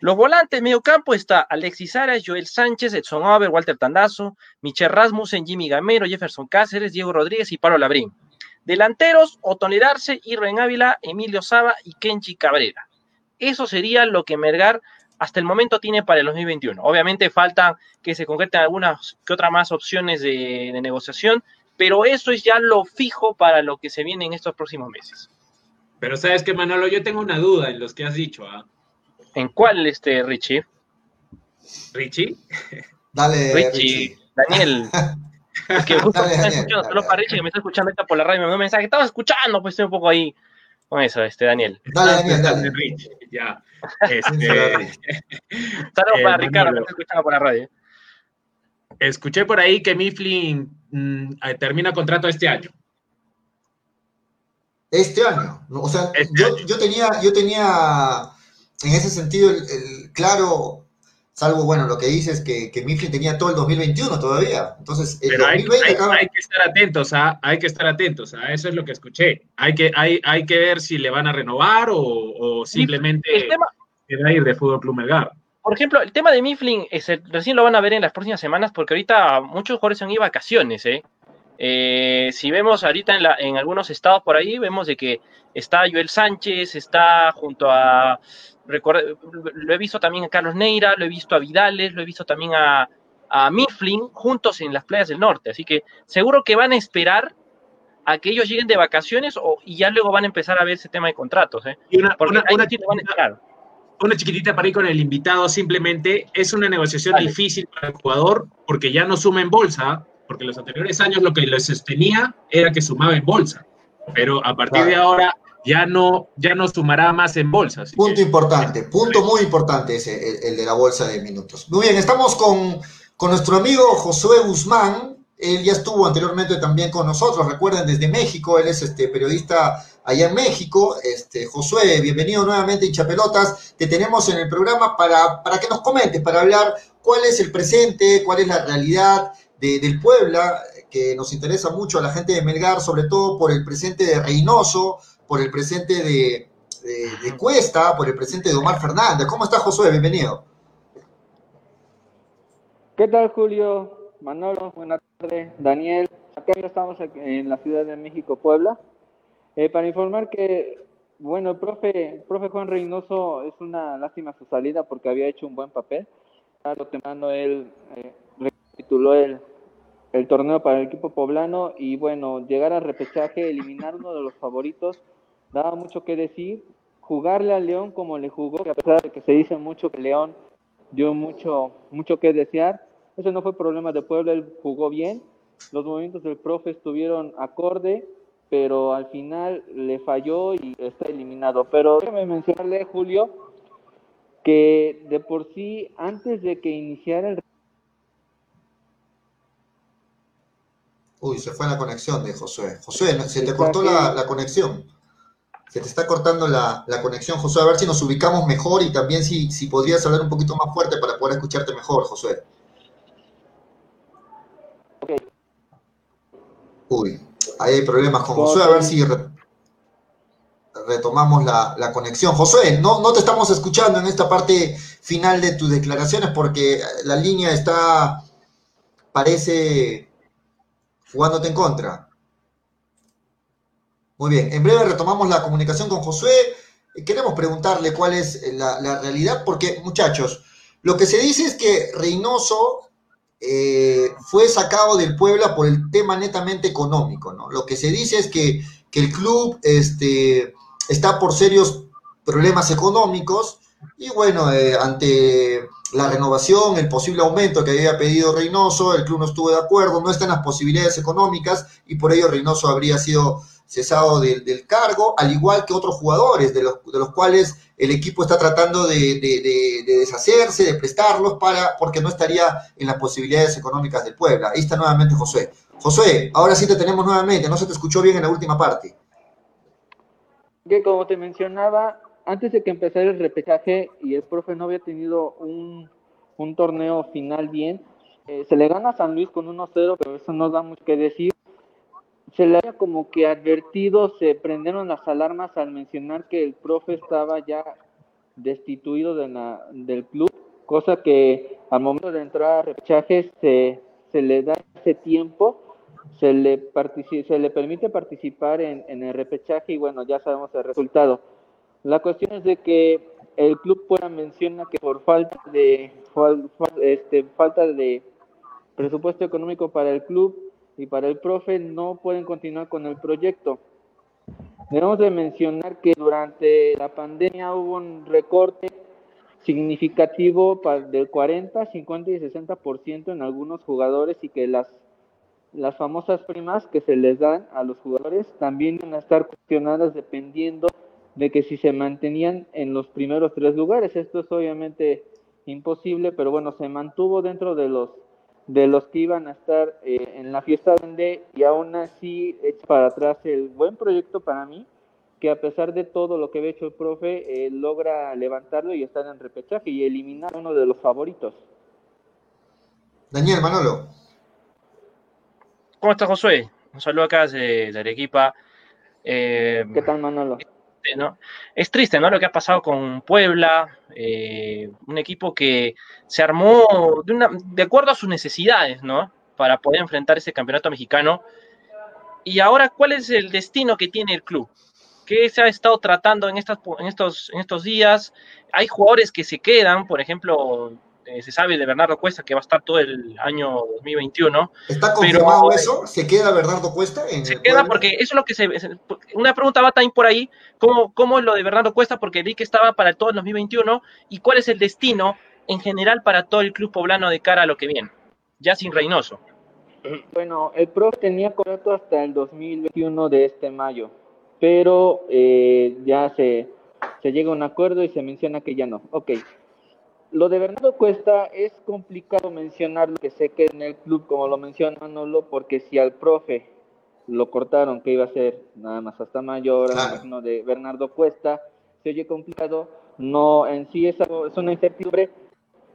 Los volantes medio campo está Alexis Aras, Joel Sánchez, Edson Over, Walter Tandazo, Michel Rasmussen, Jimmy Gamero, Jefferson Cáceres, Diego Rodríguez y Pablo Labrín. Delanteros, Otón Arce, Irving Ávila, Emilio Saba y Kenchi Cabrera. Eso sería lo que Mergar hasta el momento tiene para el 2021. Obviamente falta que se concreten algunas que otras más opciones de negociación, pero eso es ya lo fijo para lo que se viene en estos próximos meses. Pero sabes que Manolo, yo tengo una duda en los que has dicho, ¿ah? ¿En cuál, este, Richie? ¿Richie? [LAUGHS] Dale, Richie. Daniel. [LAUGHS] es que justo Dale, me está escuchando, solo para Richie que me está escuchando ahorita por la radio, me mandó un mensaje, estaba escuchando, pues estoy un poco ahí con eso, este, Daniel. Dale, Daniel, dale. Richie, ya. [LAUGHS] Este... Saludos para eh, Ricardo, que me está escuchando por la radio. Escuché por ahí que Mifflin mm, eh, termina contrato este año. Este año. O sea, este yo, tenía, yo tenía en ese sentido el, claro, salvo, bueno, lo que dices que, que Mifflin tenía todo el 2021 todavía. Entonces, el Pero hay, que estar atentos, ¿ah? hay que estar atentos, ¿ah? eso es lo que escuché. Hay que, hay, hay que ver si le van a renovar o, simplemente queda ir de Fútbol Club Melgar por ejemplo, el tema de Mifflin es recién lo van a ver en las próximas semanas porque ahorita muchos jugadores son ido vacaciones, ¿eh? ¿eh? si vemos ahorita en, la, en, algunos estados por ahí, vemos de que está Joel Sánchez, está junto a, lo he visto también a Carlos Neira, lo he visto a Vidales, lo he visto también a, a Mifflin, juntos en las playas del norte. Así que seguro que van a esperar a que ellos lleguen de vacaciones o, y ya luego van a empezar a ver ese tema de contratos. ¿eh? Y una, porque una, van a esperar una chiquitita para ir con el invitado, simplemente es una negociación difícil para el jugador porque ya no suma en bolsa, porque los anteriores años lo que les sostenía era que sumaba en bolsa, pero a partir de ahora ya no, ya no sumará más en bolsa. Punto importante, punto muy importante ese, el, de la bolsa de minutos. Muy bien, estamos con, con nuestro amigo Josué Guzmán, él ya estuvo anteriormente también con nosotros, recuerden, desde México, él es este periodista allá en México. Este, Josué, bienvenido nuevamente Hinchapelotas. Te tenemos en el programa para, para que nos comentes, para hablar cuál es el presente, cuál es la realidad del Puebla, que nos interesa mucho a la gente de Melgar, sobre todo por el presente de Reynoso, por el presente de, Cuesta, por el presente de Omar Fernández. ¿Cómo estás, Josué? Bienvenido. ¿Qué tal, Julio? Manolo, buenas tardes. Daniel, acá estamos en la Ciudad de México, Puebla. Eh, para informar que, bueno, el profe, profe Juan Reynoso es una lástima su salida porque había hecho un buen papel. Claro, temprano él eh, tituló el, el torneo para el equipo poblano y bueno, llegar a repechaje, eliminar uno de los favoritos, daba mucho que decir. Jugarle al León como le jugó, que a pesar de que se dice mucho que León dio mucho, mucho que desear, eso no fue problema de Puebla, él jugó bien los movimientos del profe estuvieron acorde, pero al final le falló y está eliminado. Pero déjame mencionarle, Julio, que de por sí, antes de que iniciara el... Uy, se fue la conexión de Josué. Josué, se te cortó la, conexión. Se te está cortando la, conexión, Josué. A ver si nos ubicamos mejor y también si, si podrías hablar un poquito más fuerte para poder escucharte mejor, Josué. Uy, ahí hay problemas con Josué. A ver si retomamos la, conexión. Josué, no, no te estamos escuchando en esta parte final de tus declaraciones porque la línea está, parece, jugándote en contra. Muy bien, en breve retomamos la comunicación con Josué. Queremos preguntarle cuál es la, realidad, porque muchachos, lo que se dice es que Reynoso eh, fue sacado del Puebla por el tema netamente económico, ¿no? Lo que se dice es que, que el club este, está por serios problemas económicos y bueno, eh, ante la renovación, el posible aumento que había pedido Reynoso, el club no estuvo de acuerdo, no están las posibilidades económicas y por ello Reynoso habría sido cesado del cargo, al igual que otros jugadores de los, de los cuales el equipo está tratando de, deshacerse, de prestarlos para, porque no estaría en las posibilidades económicas del Puebla. Ahí está nuevamente Josué. Josué, ahora sí te tenemos nuevamente, no se te escuchó bien en la última parte que como te mencionaba, antes de que empezara el repechaje y el profe no había tenido un, torneo final bien, eh, se le gana a San Luis con 1-0, pero eso no da mucho que decir. Se le había como que advertido, se prendieron las alarmas al mencionar que el profe estaba ya destituido de la, del club, cosa que al momento de entrar a repechaje se, se le da ese tiempo se le, permite participar en, el repechaje y bueno, ya sabemos el resultado. La cuestión es de que el club pueda menciona que por falta de este, falta de presupuesto económico para el club y para el profe no pueden continuar con el proyecto. Debemos de mencionar que durante la pandemia hubo un recorte significativo del 40, 50 y 60% en algunos jugadores y que las las famosas primas que se les dan a los jugadores también van a estar cuestionadas dependiendo de que si se mantenían en los primeros tres lugares. Esto es obviamente imposible, pero bueno, se mantuvo dentro de los de los que iban a estar eh, en la fiesta de y aún así echa para atrás el buen proyecto para mí, que a pesar de todo lo que había hecho el profe, eh, logra levantarlo y estar en repechaje y eliminar uno de los favoritos. Daniel Manolo. ¿Cómo estás, Josué? Un saludo acá de, Arequipa. Eh, ¿Qué tal, Manolo? Es triste, ¿no? Lo que ha pasado con Puebla, eh, un equipo que se armó de, de acuerdo a sus necesidades, ¿no? Para poder enfrentar ese campeonato mexicano. Y ahora, ¿cuál es el destino que tiene el club? ¿Qué se ha estado tratando en, estas, en, estos, en estos días? Hay jugadores que se quedan, por ejemplo, eh, se sabe de Bernardo Cuesta que va a estar todo el año 2021. ¿Está confirmado eso? ¿Se queda Bernardo Cuesta? se queda porque eso es lo que se... Una pregunta va también por ahí, ¿cómo, ¿cómo es lo de Bernardo Cuesta? Porque vi que estaba para todo el 2021 y cuál es el destino en general para todo el club poblano de cara a lo que viene, ya sin Reynoso. Bueno, el PRO tenía contrato hasta el 2021 de este mayo, pero eh, ya se, se llega a un acuerdo y se menciona que ya no. Ok, lo de Bernardo Cuesta es complicado mencionarlo, que sé que en el club, como lo menciona Manolo, porque si al profe lo cortaron, que iba a ser nada más hasta mayor, claro. de Bernardo Cuesta, se oye complicado, no en sí es, es una incertidumbre,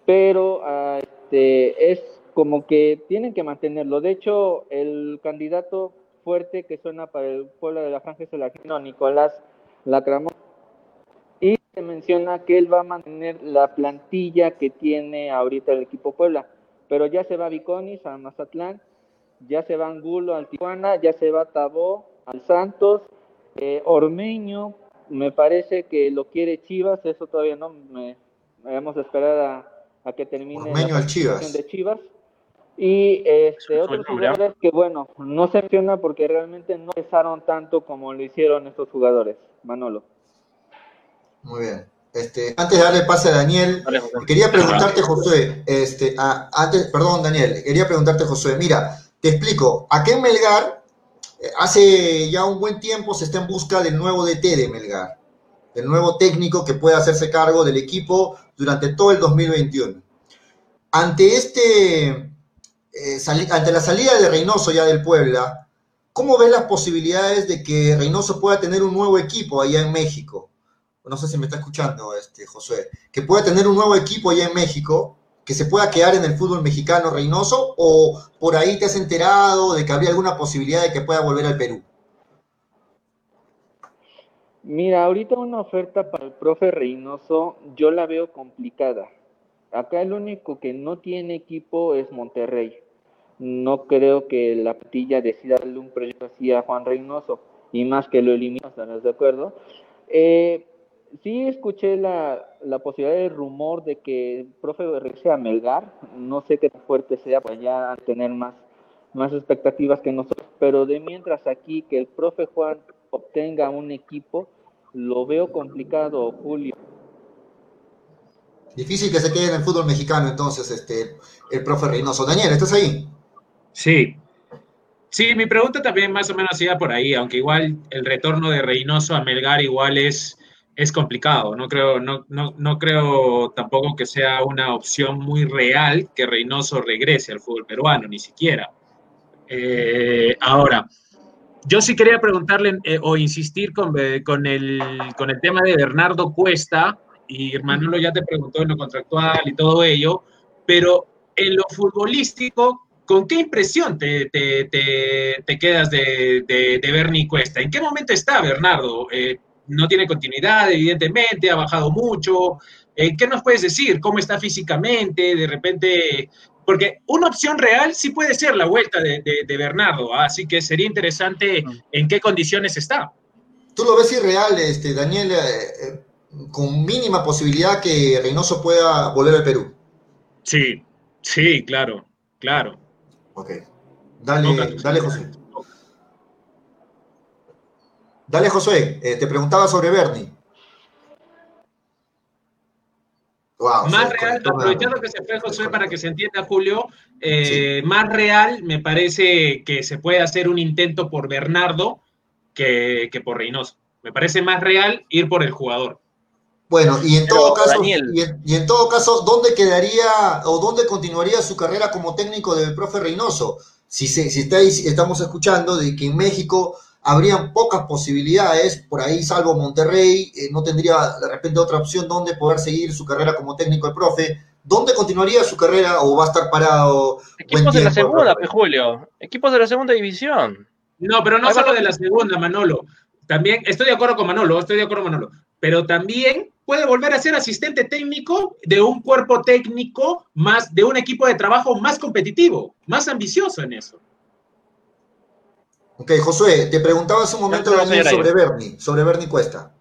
pero ah, este, es como que tienen que mantenerlo. De hecho, el candidato fuerte que suena para el pueblo de la Franja es el argentino Nicolás Lacramón, se menciona que él va a mantener la plantilla que tiene ahorita el equipo Puebla. Pero ya se va Viconis a Mazatlán, ya se va Angulo al Tijuana, ya se va Tabó al Santos, eh, Ormeño, me parece que lo quiere Chivas, eso todavía no, me, vamos a esperar a, que termine la al Chivas. de Chivas. Y este, otros jugadores que, bueno, no se menciona porque realmente no pesaron tanto como lo hicieron estos jugadores, Manolo. Muy bien. Este, antes de darle pase a Daniel, quería preguntarte, Josué, este, antes, perdón, Daniel, quería preguntarte, Josué, mira, te explico, acá en Melgar, eh, hace ya un buen tiempo se está en busca del nuevo DT de Melgar, del nuevo técnico que pueda hacerse cargo del equipo durante todo el 2021. Ante este, eh, ante la salida de Reynoso ya del Puebla, ¿cómo ves las posibilidades de que Reynoso pueda tener un nuevo equipo allá en México? No sé si me está escuchando, este, Josué, que pueda tener un nuevo equipo allá en México, que se pueda quedar en el fútbol mexicano Reynoso, o por ahí te has enterado de que habría alguna posibilidad de que pueda volver al Perú. Mira, ahorita una oferta para el profe Reynoso yo la veo complicada. Acá el único que no tiene equipo es Monterrey. No creo que la patilla decida darle un proyecto así a Juan Reynoso, y más que lo elimina, ¿estás de acuerdo? Eh, sí escuché la, la, posibilidad de rumor de que el profe regrese a Melgar. No sé qué tan fuerte sea, pues ya tener más, más expectativas que nosotros. Pero de mientras aquí que el profe Juan obtenga un equipo, lo veo complicado, Julio. Difícil que se quede en el fútbol mexicano entonces este, el profe Reynoso. Daniel, ¿estás ahí? Sí. Sí, mi pregunta también más o menos iba por ahí, aunque igual el retorno de Reynoso a Melgar igual es, es complicado. No creo, no, no, no creo tampoco que sea una opción muy real que Reynoso regrese al fútbol peruano, ni siquiera. Eh, ahora, yo sí quería preguntarle eh, o insistir con, eh, con, el, con el tema de Bernardo Cuesta, y Manolo ya te preguntó en lo contractual y todo ello, pero en lo futbolístico, ¿con qué impresión te, te, te, quedas de, de, de, Bernie Cuesta? ¿En qué momento está Bernardo? No tiene continuidad, evidentemente, ha bajado mucho. Eh, ¿Qué nos puedes decir? ¿Cómo está físicamente? De repente, porque una opción real sí puede ser la vuelta de, de Bernardo, ¿ah? así que sería interesante en qué condiciones está. Tú lo ves irreal, este, Daniel, eh, eh con mínima posibilidad que Reynoso pueda volver al Perú. Sí, sí, claro, claro. Ok. Dale, dale José. Dale, José. Eh, te preguntaba sobre Bernie. más real, aprovechando que se fue José para que se entienda, Julio, eh, más real me parece que se puede hacer un intento por Bernardo que, que por Reynoso. Me parece más real ir por el jugador. Bueno, y en todo caso, y en, todo caso, ¿dónde quedaría o dónde continuaría su carrera como técnico del profe Reynoso? Si, se, si estamos escuchando de que en México habrían pocas posibilidades, por ahí salvo Monterrey, eh, no tendría de repente otra opción donde poder seguir su carrera como técnico del profe. ¿Dónde continuaría su carrera o va a estar parado? Equipos de la segunda, Julio. Equipos de la segunda división. No, pero no solo de la segunda, Manolo. También estoy de acuerdo con Manolo, estoy de acuerdo con Manolo. Pero también puede volver a ser asistente técnico de un cuerpo técnico más, de un equipo de trabajo más competitivo, más ambicioso en eso. Ok, Josué, te preguntaba hace un momento sobre Bernie, sobre Bernie Cuesta.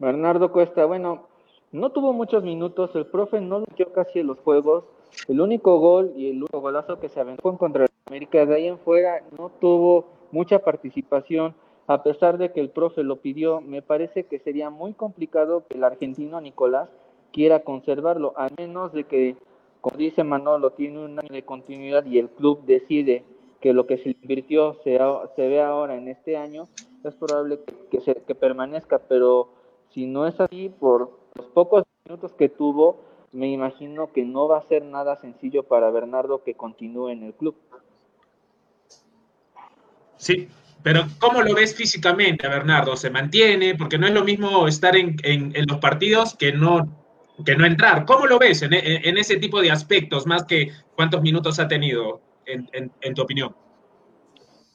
Bernardo Cuesta, bueno, no tuvo muchos minutos, el profe no luchó casi en los juegos, el único gol y el único golazo que se aventó en contra de América, de ahí en fuera no tuvo mucha participación, a pesar de que el profe lo pidió, me parece que sería muy complicado que el argentino Nicolás quiera conservarlo, a menos de que, como dice Manolo, tiene un año de continuidad y el club decide que lo que se invirtió se, se ve ahora en este año, es probable que, se, que permanezca, pero si no es así, por los pocos minutos que tuvo, me imagino que no va a ser nada sencillo para Bernardo que continúe en el club. Sí, pero ¿cómo lo ves físicamente, Bernardo? ¿Se mantiene? Porque no es lo mismo estar en, los partidos que no, que no entrar. ¿Cómo lo ves en, ese tipo de aspectos, más que cuántos minutos ha tenido, en, tu opinión?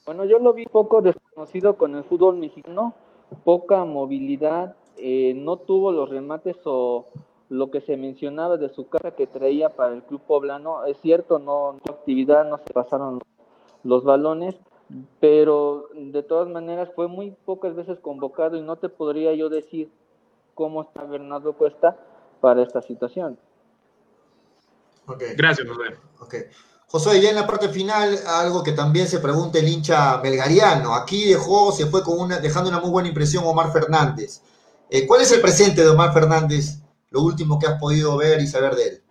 Bueno, yo lo vi poco desconocido con el fútbol mexicano, poca movilidad, eh, no tuvo los remates o lo que se mencionaba de su cara que traía para el club poblano. Es cierto, no, no actividad, no se pasaron los balones, pero de todas maneras fue muy pocas veces convocado y no te podría yo decir cómo está Bernardo Cuesta para esta situación. Okay. Gracias, José. Okay. José, ya en la parte final, algo que también se pregunta el hincha belgariano. Aquí dejó, se fue con una, dejando una muy buena impresión Omar Fernández. Eh, ¿Cuál es el presente de Omar Fernández? Lo último que has podido ver y saber de él.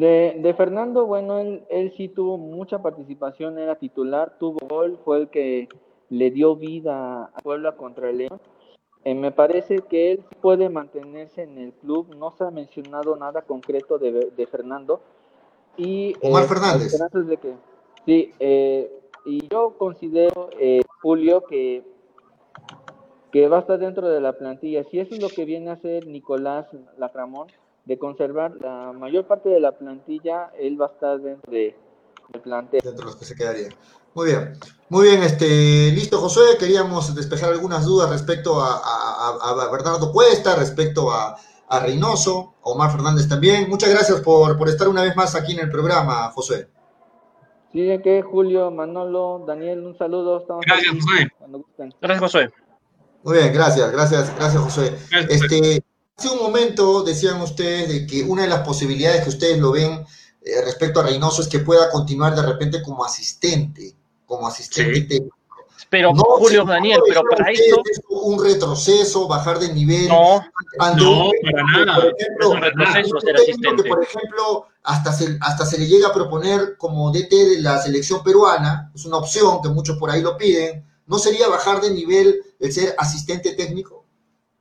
De, de Fernando, bueno, él, él sí tuvo mucha participación, era titular, tuvo gol, fue el que le dio vida a Puebla contra el León. Eh, me parece que él puede mantenerse en el club, no se ha mencionado nada concreto de, de Fernando. Y, Omar eh, Fernández. De que, sí, eh, y yo considero, eh, Julio, que, que va a estar dentro de la plantilla. Si eso es lo que viene a hacer Nicolás Lacramón, de conservar la mayor parte de la plantilla, él va a estar dentro de, del plantel. Dentro de los que se quedarían. Muy bien, muy bien, este, listo Josué, queríamos despejar algunas dudas respecto a, a, a Bernardo Cuesta, respecto a, a Reynoso, a Omar Fernández también. Muchas gracias por, por estar una vez más aquí en el programa, Josué. Sí, que Julio, Manolo, Daniel, un saludo. Estamos gracias, Josué. Gracias, Josué. Muy bien, gracias, gracias, gracias, Josué. este, hace un momento decían ustedes de que una de las posibilidades que ustedes lo ven eh, respecto a Reynoso es que pueda continuar de repente como asistente, como asistente técnico. Pero, Julio, Daniel, pero para eso... Un retroceso, bajar de nivel. No, no, para nada. Por ejemplo, es un retroceso ser asistente. Que, por ejemplo, hasta se, hasta se le llega a proponer como DT de la selección peruana, es una opción que muchos por ahí lo piden. ¿No sería bajar de nivel el ser asistente técnico?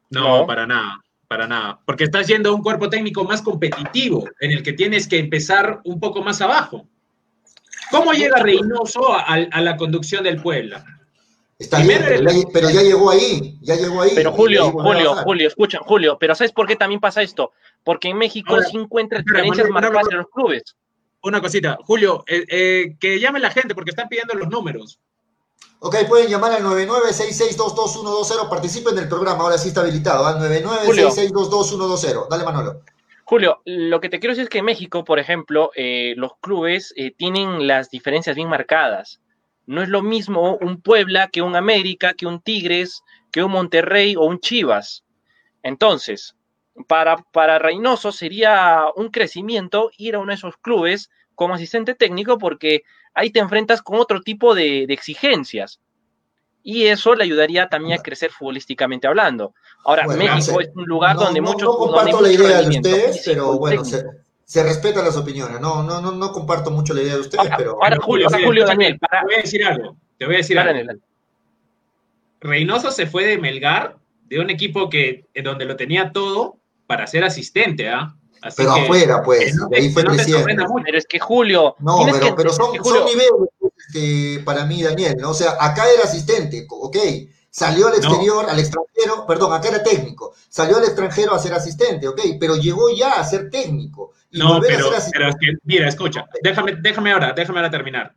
No, no. para nada para nada, porque estás yendo a un cuerpo técnico más competitivo, en el que tienes que empezar un poco más abajo. ¿Cómo llega Reynoso a, a la conducción del Puebla? Está bien, pero, ya, pero, ya, llegó ahí, ya llegó ahí. Pero Julio, Julio, Julio, escucha, Julio, pero ¿sabes por qué también pasa esto? Porque en México Ahora, se encuentran diferencias marcadas entre los clubes. Una cosita, Julio, eh, eh, que llame la gente porque están pidiendo los números. Ok, pueden llamar al 9966222120, participen del programa, ahora sí está habilitado, al 9966222120. Dale, Manolo. Julio, lo que te quiero decir es que en México, por ejemplo, eh, los clubes eh, tienen las diferencias bien marcadas. No es lo mismo un Puebla que un América, que un Tigres, que un Monterrey o un Chivas. Entonces, para, para Reynoso sería un crecimiento ir a uno de esos clubes como asistente técnico porque ahí te enfrentas con otro tipo de, de exigencias. Y eso le ayudaría también a crecer futbolísticamente hablando. Ahora, bueno, México es un lugar no, donde no, muchos... No comparto la idea de ustedes, pero bueno, se, se, respetan las opiniones. No, no, no, no comparto mucho la idea de ustedes, ahora, pero... Ahora, Julio, ahora, Julio, Daniel, para... Te voy a decir algo. Te voy a decir algo. Daniel. Reynoso se fue de Melgar, de un equipo que, en donde lo tenía todo, para ser asistente, ¿ah? ¿eh? Así pero que, afuera, pues, no ahí fue no creciendo. Pero es que Julio. No, pero, que, pero son, Julio, son niveles este, para mí, Daniel, ¿no? O sea, acá era asistente, ok. Salió al exterior, no. al extranjero, perdón, acá era técnico. Salió al extranjero a ser asistente, ok, pero llegó ya a ser técnico. No, pero, pero es que, mira, escucha, déjame, déjame ahora, déjame ahora terminar.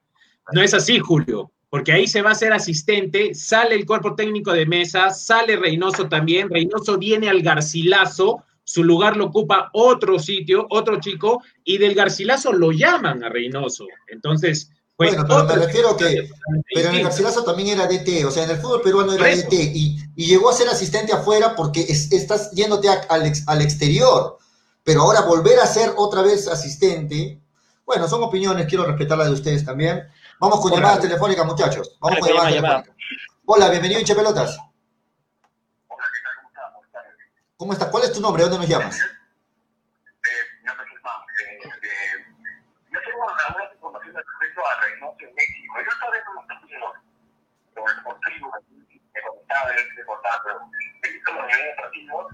No es así, Julio, porque ahí se va a ser asistente, sale el cuerpo técnico de mesa, sale Reynoso también, Reynoso viene al Garcilaso, su lugar lo ocupa otro sitio, otro chico, y del Garcilaso lo llaman a Reynoso. Entonces, pues bueno, pero me refiero que, pero en el Garcilaso también era DT, o sea, en el fútbol peruano era DT, y, y, llegó a ser asistente afuera porque es, estás yéndote a, al, ex, al exterior, pero ahora volver a ser otra vez asistente, bueno, son opiniones, quiero respetar la de ustedes también. Vamos con Hola. llamadas telefónicas, muchachos. Vamos con llamadas telefónicas. Hola, bienvenido Hincha Pelotas. ¿Cómo estás? ¿Cuál es tu nombre? ¿Dónde nos llamas? niveles deportivos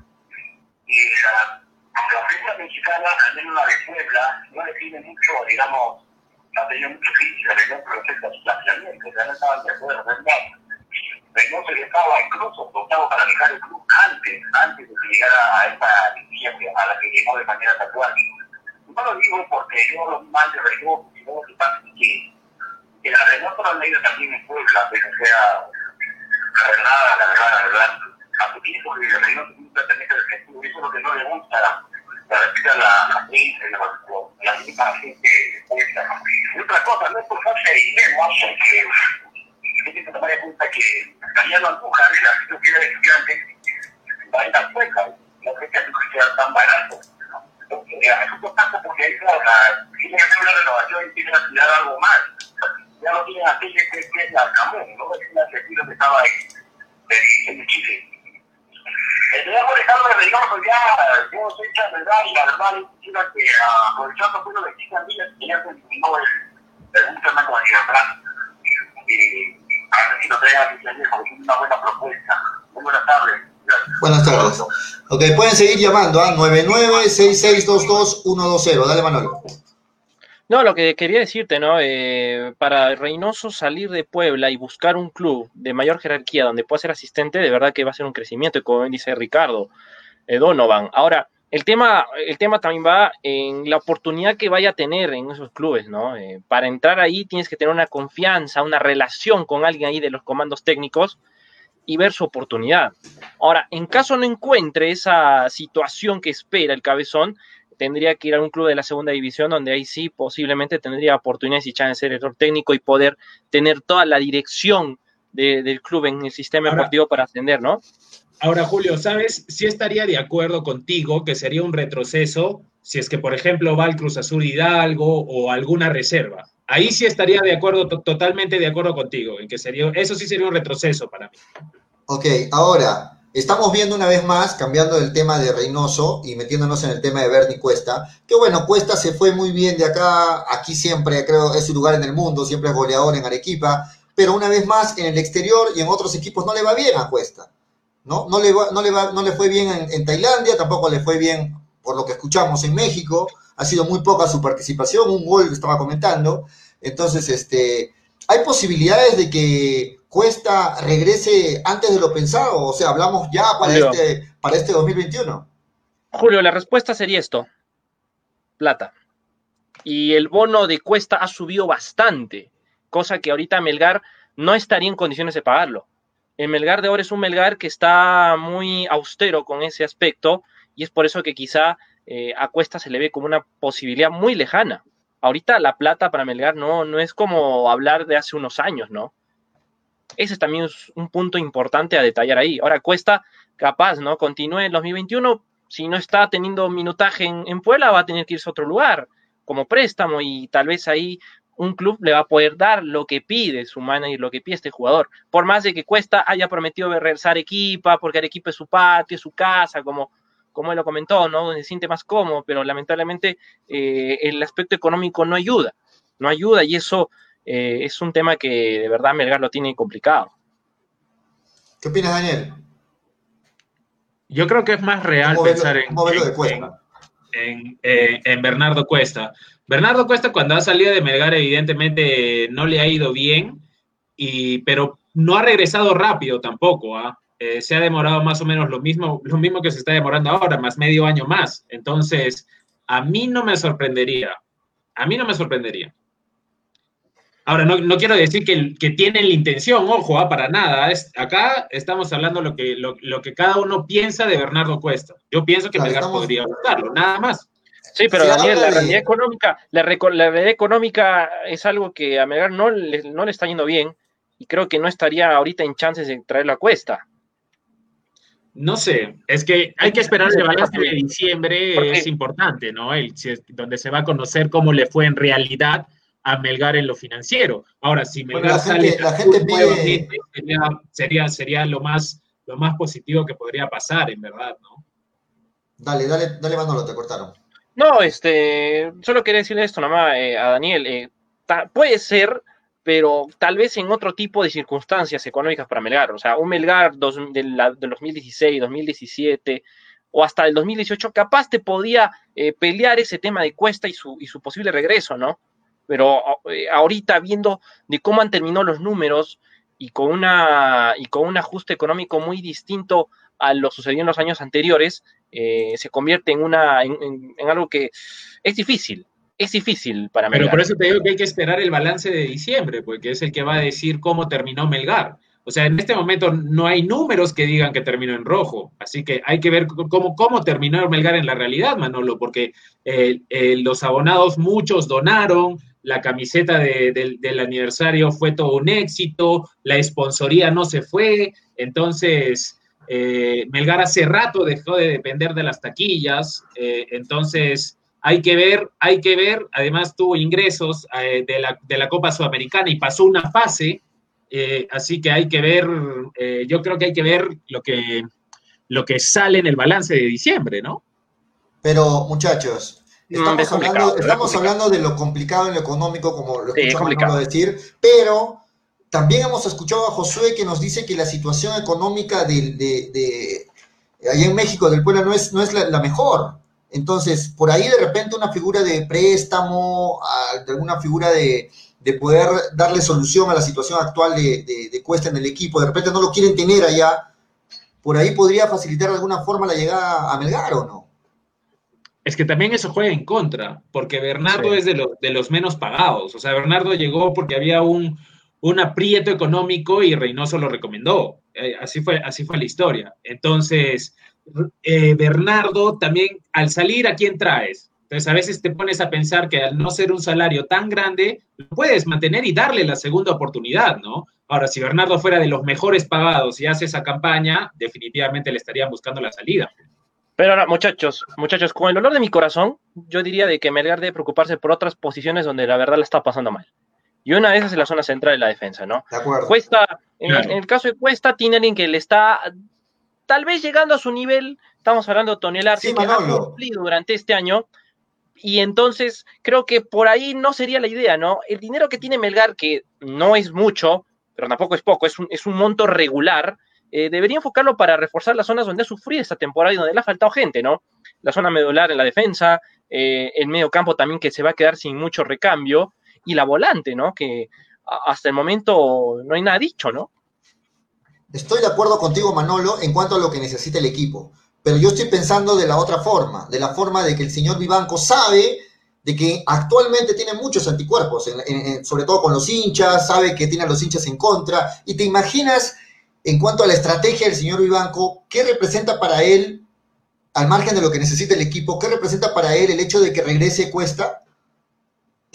y la, la prensa mexicana, al menos la de Puebla, no define mucho, digamos, no ha tenido mucho crítica, Reynoso respecto a su sea, no estaban de acuerdo, ¿verdad? Reynoso ya estaba incluso optado para dejar el club antes, antes de que llegara a esta línea a la que llegó de manera tatuada. No lo digo porque yo lo mal de Reynoso, sino lo que pasa que, que la Reynoso lo han leído también en Puebla, pero sea, la verdad, la verdad, la verdad, a su tiempo que el Reynoso es un tratamiento defensivo, eso es lo que no le gusta la repita la, la prensa, la, la misma gente Puebla. Y otra cosa, no es por falta de dinero, porque tiene que tomar en cuenta que Daniel Andújar, el artista que era estudiante, va a estar sueca, no creo que sea tan barato. Es un contacto porque ahí tienen que hacer una renovación y tienen que tirar algo más. Ya no tienen aquella que, que es la Camón, no es una retiro que estaba ahí, de, en Chile. El señor Alejandro, digamos, ya, yo hinchas de verdad y la verdad quisiera que aprovechando pues los 15 días que ya se eliminó el, el tema con libertad y a ver si nos traigan porque es una buena propuesta. Muy buenas tardes. Buenas tardes. Ok, pueden seguir llamando a ¿ah? 9966222120. Dale, Manolo. No, lo que quería decirte, ¿no? Eh, para Reynoso salir de Puebla y buscar un club de mayor jerarquía donde pueda ser asistente, de verdad que va a ser un crecimiento, como dice Ricardo eh, Donovan. Ahora, el tema, el tema también va en la oportunidad que vaya a tener en esos clubes, ¿no? Eh, para entrar ahí tienes que tener una confianza, una relación con alguien ahí de los comandos técnicos y ver su oportunidad. Ahora, en caso no encuentre esa situación que espera el cabezón, tendría que ir a un club de la segunda división donde ahí sí posiblemente tendría oportunidades y chance de ser error técnico y poder tener toda la dirección del club en el sistema deportivo para ascender, ¿no? Ahora, Julio, ¿sabes? Sí estaría de acuerdo contigo que sería un retroceso si es que, por ejemplo, va al Cruz Azul Hidalgo o alguna reserva. Ahí sí estaría de acuerdo, totalmente de acuerdo contigo, en que sería, eso sí sería un retroceso para mí. Ok, ahora, Estamos viendo una vez más, cambiando el tema de Reynoso y metiéndonos en el tema de Bernie Cuesta, que bueno, Cuesta se fue muy bien de acá, aquí siempre creo es su lugar en el mundo, siempre es goleador en Arequipa, pero una vez más en el exterior y en otros equipos no le va bien a Cuesta, ¿no? No le, no le, no le fue bien en, en Tailandia, tampoco le fue bien, por lo que escuchamos, en México, ha sido muy poca su participación, un gol que estaba comentando, entonces, este, hay posibilidades de que Cuesta regrese antes de lo pensado? O sea, hablamos ya para, este, para este 2021. Julio, la respuesta sería esto. Plata. Y el bono de Cuesta ha subido bastante, cosa que ahorita Melgar no estaría en condiciones de pagarlo. El Melgar de ahora es un Melgar que está muy austero con ese aspecto y es por eso que quizá eh, a Cuesta se le ve como una posibilidad muy lejana. Ahorita la plata para Melgar no, no es como hablar de hace unos años, ¿no? Ese también es un punto importante a detallar ahí. Ahora Cuesta, capaz, ¿no? Continúe en 2021, si no está teniendo minutaje en, en Puebla, va a tener que irse a otro lugar como préstamo y tal vez ahí un club le va a poder dar lo que pide su manager, lo que pide este jugador. Por más de que Cuesta haya prometido regresar a Arequipa, porque Arequipa es su patio, es su casa, como, como él lo comentó, ¿no? Donde se siente más cómodo, pero lamentablemente eh, el aspecto económico no ayuda, no ayuda y eso eh, es un tema que de verdad Melgar lo tiene complicado. ¿Qué opinas, Daniel? Yo creo que es más real pensar en, en, Bernardo Cuesta. Bernardo Cuesta cuando ha salido de Melgar evidentemente no le ha ido bien, y, pero no ha regresado rápido tampoco. ¿ah? Eh, se ha demorado más o menos lo mismo, lo mismo que se está demorando ahora, más medio año más. Entonces, a mí no me sorprendería. A mí no me sorprendería. Ahora, no, quiero decir que, que, tienen la intención, ojo, ah, para nada. Es, acá estamos hablando lo que, lo, que cada uno piensa de Bernardo Cuesta. Yo pienso que Melgar podría buscarlo, nada más. Sí, pero Daniel, la realidad económica, la, realidad económica es algo que a Melgar no le, no le está yendo bien y creo que no estaría ahorita en chances de traerlo a Cuesta. No sé, es que hay que esperar el balance de diciembre, es importante, ¿no? El, donde se va a conocer cómo le fue en realidad a Melgar en lo financiero. Ahora, si Melgar sale la gente sería, sería, lo, más, lo más positivo que podría pasar, en verdad, ¿no? Dale, dale, dale, Manolo, te cortaron. No, este, solo quería decirle esto nomás eh, a Daniel. Eh, puede ser, pero tal vez en otro tipo de circunstancias económicas para Melgar. O sea, un Melgar dos, de, la, 2016, 2017 o hasta el 2018, capaz te podía eh, pelear ese tema de cuesta y su, y su posible regreso, ¿no? pero eh, ahorita viendo de cómo han terminado los números y con, una, y con un ajuste económico muy distinto a lo sucedido en los años anteriores, eh, se convierte en, una, en, algo que es difícil, es difícil para Melgar. Pero por eso te digo que hay que esperar el balance de diciembre, porque es el que va a decir cómo terminó Melgar. O sea, en este momento no hay números que digan que terminó en rojo, así que hay que ver cómo, cómo terminó Melgar en la realidad, Manolo, porque eh, los abonados muchos donaron, la camiseta del aniversario fue todo un éxito, la esponsoría no se fue, entonces eh, Melgar hace rato dejó de depender de las taquillas, eh, entonces hay que ver, hay que ver, además tuvo ingresos eh, de, la, de, la, Copa Sudamericana y pasó una fase, así que hay que ver, yo creo que hay que ver lo que, lo que sale en el balance de diciembre, ¿no? Pero, muchachos, estamos, hablando, estamos hablando de lo complicado en lo económico, como lo escuchamos decir, pero también hemos escuchado a Josué que nos dice que la situación económica de, de, allá en México del pueblo no es, no es la, mejor. Entonces, por ahí de repente una figura de préstamo, alguna figura de, de poder darle solución a la situación actual de, de, Cuesta en el equipo, de repente no lo quieren tener allá, por ahí podría facilitar de alguna forma la llegada a Melgar o no. Es que también eso juega en contra, porque Bernardo es de, de los menos pagados. O sea, Bernardo llegó porque había un, un aprieto económico y Reynoso lo recomendó. Eh, así, fue, así fue la historia. Entonces, eh, Bernardo también, al salir, ¿a quién traes? Entonces, a veces te pones a pensar que al no ser un salario tan grande, lo puedes mantener y darle la segunda oportunidad, ¿no? Ahora, si Bernardo fuera de los mejores pagados y hace esa campaña, definitivamente le estarían buscando la salida. Pero ahora, muchachos, muchachos, con el olor de mi corazón, yo diría de que Melgar debe preocuparse por otras posiciones donde la verdad la está pasando mal. Y una de esas es la zona central de la defensa, ¿no? De acuerdo. Cuesta, en, el caso de Cuesta, tiene alguien que le está tal vez llegando a su nivel, estamos hablando de Toniel Arce, que ha cumplido durante este año, y entonces creo que por ahí no sería la idea, ¿no? El dinero que tiene Melgar, que no es mucho, pero tampoco es poco, es un, es un monto regular, eh, debería enfocarlo para reforzar las zonas donde ha sufrido esta temporada y donde le ha faltado gente, ¿no? La zona medular en la defensa, eh, el medio campo también que se va a quedar sin mucho recambio, y la volante, ¿no? Que hasta el momento no hay nada dicho, ¿no? Estoy de acuerdo contigo, Manolo, en cuanto a lo que necesita el equipo. Pero yo estoy pensando de la otra forma, de la forma de que el señor Vivanco sabe de que actualmente tiene muchos anticuerpos, sobre todo con los hinchas, sabe que tiene a los hinchas en contra, y te imaginas en cuanto a la estrategia del señor Vivanco, ¿qué representa para él, al margen de lo que necesita el equipo, qué representa para él el hecho de que regrese Cuesta?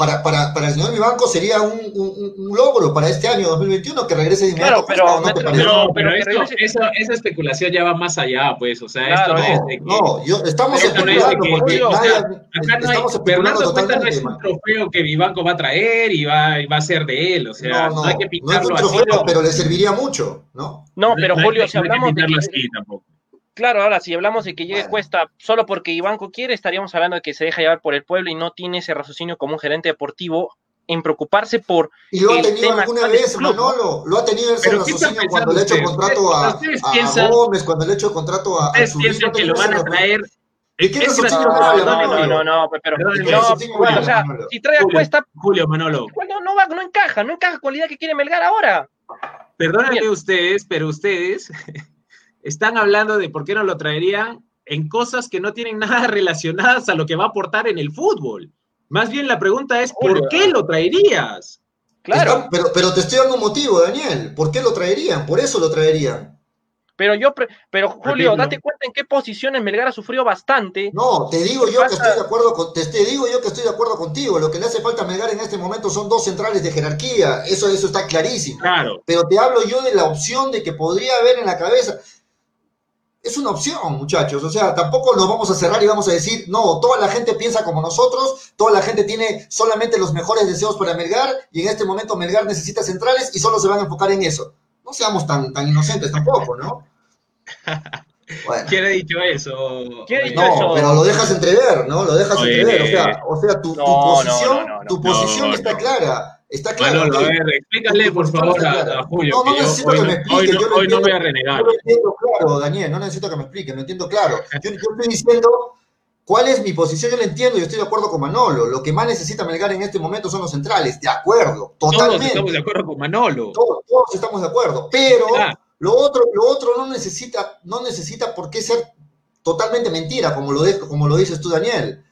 Para, para, para el señor Vivanco sería un, un, logro para este año 2021 que regrese de Claro, pero, ¿no pero, esa, esa, especulación ya va más allá, pues, o sea, esto no, es de que, No, yo, estamos especulando porque nadie, acá no hay, Cuesta no es un trofeo que Vivanco va a traer y va, va a ser de él, o sea, no, hay que pintarlo no es un trofeo, así. pero le serviría mucho, ¿no? No, pero Julio, si hablamos de que, así, tampoco. Claro, ahora si hablamos de que llegue Cuesta solo porque Ivanco quiere, estaríamos hablando de que se deja llevar por el pueblo y no tiene ese raciocinio como un gerente deportivo en preocuparse por. Y lo ha tenido alguna vez, Manolo. Lo ha tenido ese raciocinio cuando le ha hecho contrato a, a, Gómez, cuando le ha hecho contrato a, a su piensan que lo van a traer. ¿Y qué es no, no, no, no, pero no, o sea, si trae a Cuesta, Julio Manolo. No, no, va, no encaja, no encaja con la idea que quiere Melgar ahora. Perdónenme ustedes, pero ustedes están hablando de por qué no lo traerían en cosas que no tienen [LAUGHS] nada relacionadas a lo que va a aportar en el fútbol. Más bien la pregunta es, ¿por qué lo traerías? Claro. pero, pero te estoy dando un motivo, Daniel. ¿Por qué lo traerían? Por eso lo traerían. Pero yo, pero Julio, date cuenta en qué posiciones Melgar ha sufrido bastante. No, te digo yo que estoy de acuerdo con, te, digo yo que estoy de acuerdo contigo. Lo que le hace falta a Melgar en este momento son dos centrales de jerarquía. Eso, eso está clarísimo. Claro. Pero te hablo yo de la opción de que podría haber en la cabeza es una opción, muchachos. O sea, tampoco nos vamos a cerrar y vamos a decir, no, toda la gente piensa como nosotros, toda la gente tiene solamente los mejores deseos para Melgar y en este momento Melgar necesita centrales y solo se van a enfocar en eso. No seamos tan, tan inocentes tampoco, ¿no? [LAUGHS] ¿Quién ha dicho eso? ¿Quién ha dicho no, eso? pero lo dejas entrever, ¿no? Lo dejas entrever. O sea, o sea tu, tu posición, tu posición está clara. Está claro. a ver, explícale por favor a, Julio. No, no necesito que, me explique. Hoy, no, hoy no voy a renegar. Yo lo entiendo claro, Daniel, no necesito que me explique, lo entiendo claro. Yo, yo, estoy diciendo cuál es mi posición, yo lo entiendo y estoy de acuerdo con Manolo. Lo que más necesita Melgar en este momento son los centrales, de acuerdo, totalmente. Todos estamos de acuerdo con Manolo. Todos, todos estamos de acuerdo, pero lo otro, lo otro no necesita, no necesita por qué ser totalmente mentira, como lo, de, como lo dices tú, Daniel.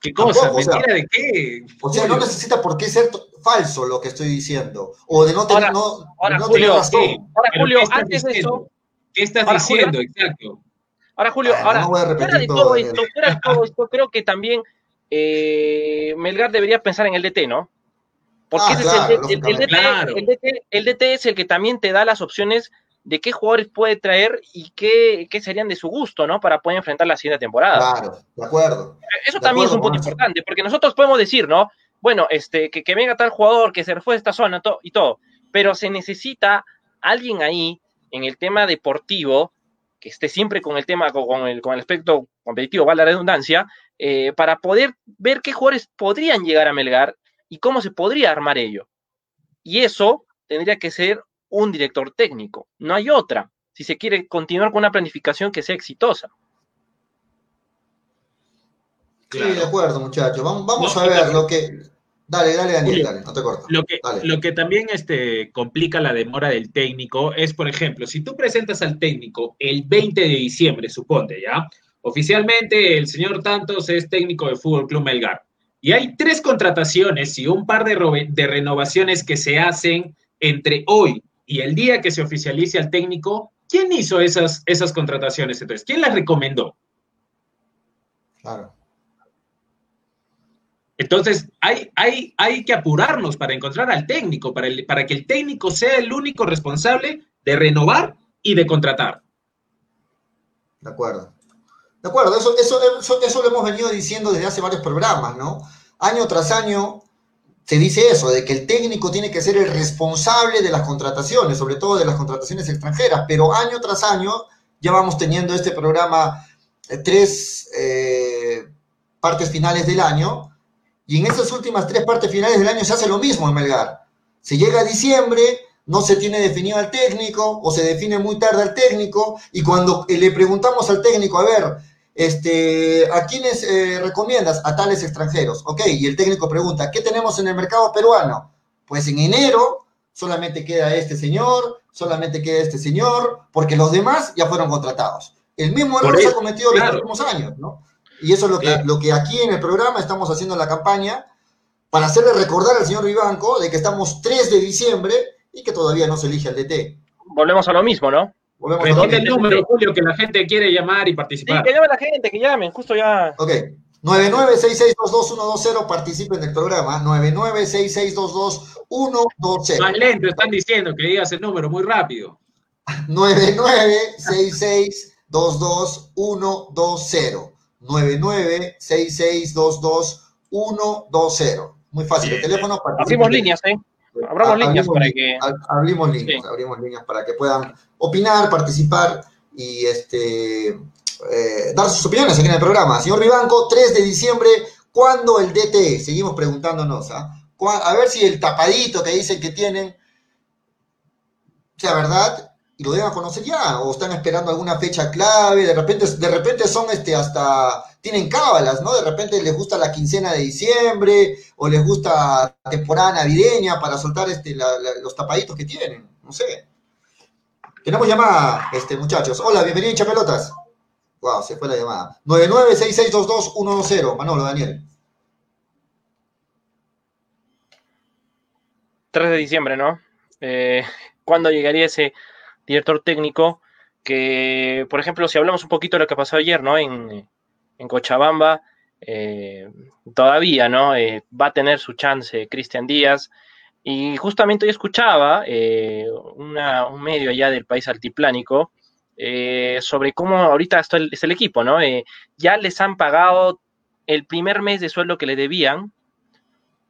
¿Qué cosa? ¿Mentira de qué? O sea, no necesita por qué ser falso lo que estoy diciendo. O de no tener, ahora, no, ahora, no Julio, razón. Ahora, Julio, antes de eso. ¿Qué estás diciendo? Exacto. Ahora, Julio, ahora, fuera de todo, esto, fuera de todo esto, creo que también eh, Melgar debería pensar en el DT, ¿no? Porque ah, ese claro, es el, el, el, DT, claro. el, DT, el DT es el que también te da las opciones de qué jugadores puede traer y qué, qué, serían de su gusto, ¿no? Para poder enfrentar la siguiente temporada. Claro, de acuerdo. Eso de también acuerdo, es un punto importante, porque nosotros podemos decir, ¿no? Bueno, este, que, que venga tal jugador, que se refue esta zona y todo, pero se necesita alguien ahí en el tema deportivo que esté siempre con el tema, con el, con el aspecto competitivo, vale la redundancia, eh, para poder ver qué jugadores podrían llegar a Melgar y cómo se podría armar ello. Y eso tendría que ser un director técnico, no hay otra, si se quiere continuar con una planificación que sea exitosa. Sí, de acuerdo, muchachos. Vamos, a ver lo que. Dale, dale, Daniel, dale, no te corto. Lo que, lo que también este, complica la demora del técnico es, por ejemplo, si tú presentas al técnico el 20 de diciembre, suponte, ¿ya? Oficialmente el señor Tantos es técnico de Fútbol Club Melgar. Y hay tres contrataciones y un par de, de renovaciones que se hacen entre hoy y el día que se oficialice al técnico. ¿Quién hizo esas, esas contrataciones entonces? ¿Quién las recomendó? Claro. Entonces, hay, hay, hay que apurarnos para encontrar al técnico, para, el, para que el técnico sea el único responsable de renovar y de contratar. De acuerdo. De acuerdo, eso, eso, eso, lo hemos venido diciendo desde hace varios programas, ¿no? Año tras año se dice eso, de que el técnico tiene que ser el responsable de las contrataciones, sobre todo de las contrataciones extranjeras, pero año tras año ya vamos teniendo este programa eh, tres eh, partes finales del año y en esas últimas tres partes finales del año se hace lo mismo en Melgar. Se llega a diciembre, no se tiene definido al técnico o se define muy tarde al técnico y cuando le preguntamos al técnico, a ver, este, ¿a quiénes eh, recomiendas? A tales extranjeros. Ok, y el técnico pregunta, ¿qué tenemos en el mercado peruano? Pues en enero solamente queda este señor, solamente queda este señor, porque los demás ya fueron contratados. El mismo error se ha cometido en los últimos años, ¿no? Y eso es lo que, lo que aquí en el programa estamos haciendo la campaña para hacerle recordar al señor Vivanco de que estamos 3 de diciembre y que todavía no se elige al DT. Volvemos a lo mismo, ¿no? A el número, Julio, que la gente quiere llamar y participar. Sí, que llame la gente, que llamen, justo ya. Ok. 9966222120, participen del programa. 9966222120. Más lento, están diciendo que digas el número muy rápido. [LAUGHS] 9966222120. 9966222120. Muy fácil. El teléfono Abrimos líneas, ¿eh? Abramos líneas para que. Abrimos líneas, abrimos líneas para que puedan opinar, participar y este eh, dar sus opiniones aquí en el programa. Señor Ribanco, 3 de diciembre, ¿cuándo el DT? Seguimos preguntándonos, ¿ah? A ver si el tapadito que dicen que tienen sea verdad y lo deben conocer ya, o están esperando alguna fecha clave, de repente, de repente son este hasta, tienen cábalas, ¿no? De repente les gusta la quincena de diciembre, o les gusta temporada navideña para soltar este, los tapaditos que tienen, no sé. Tenemos llamada, este, muchachos. Hola, bienvenido a Pelotas. Wow, se fue la llamada. 9966222120, Manolo, Daniel. 3 de diciembre, ¿no? Eh, ¿Cuándo llegaría ese director técnico, que, por ejemplo, si hablamos un poquito de lo que pasó ayer, ¿no? Cochabamba, eh, todavía, ¿no? Eh, va a tener su chance Cristian Díaz. Y justamente hoy escuchaba eh, un medio allá del país altiplánico sobre cómo ahorita está el, es el equipo, ¿no? ya les han pagado el primer mes de sueldo que le debían,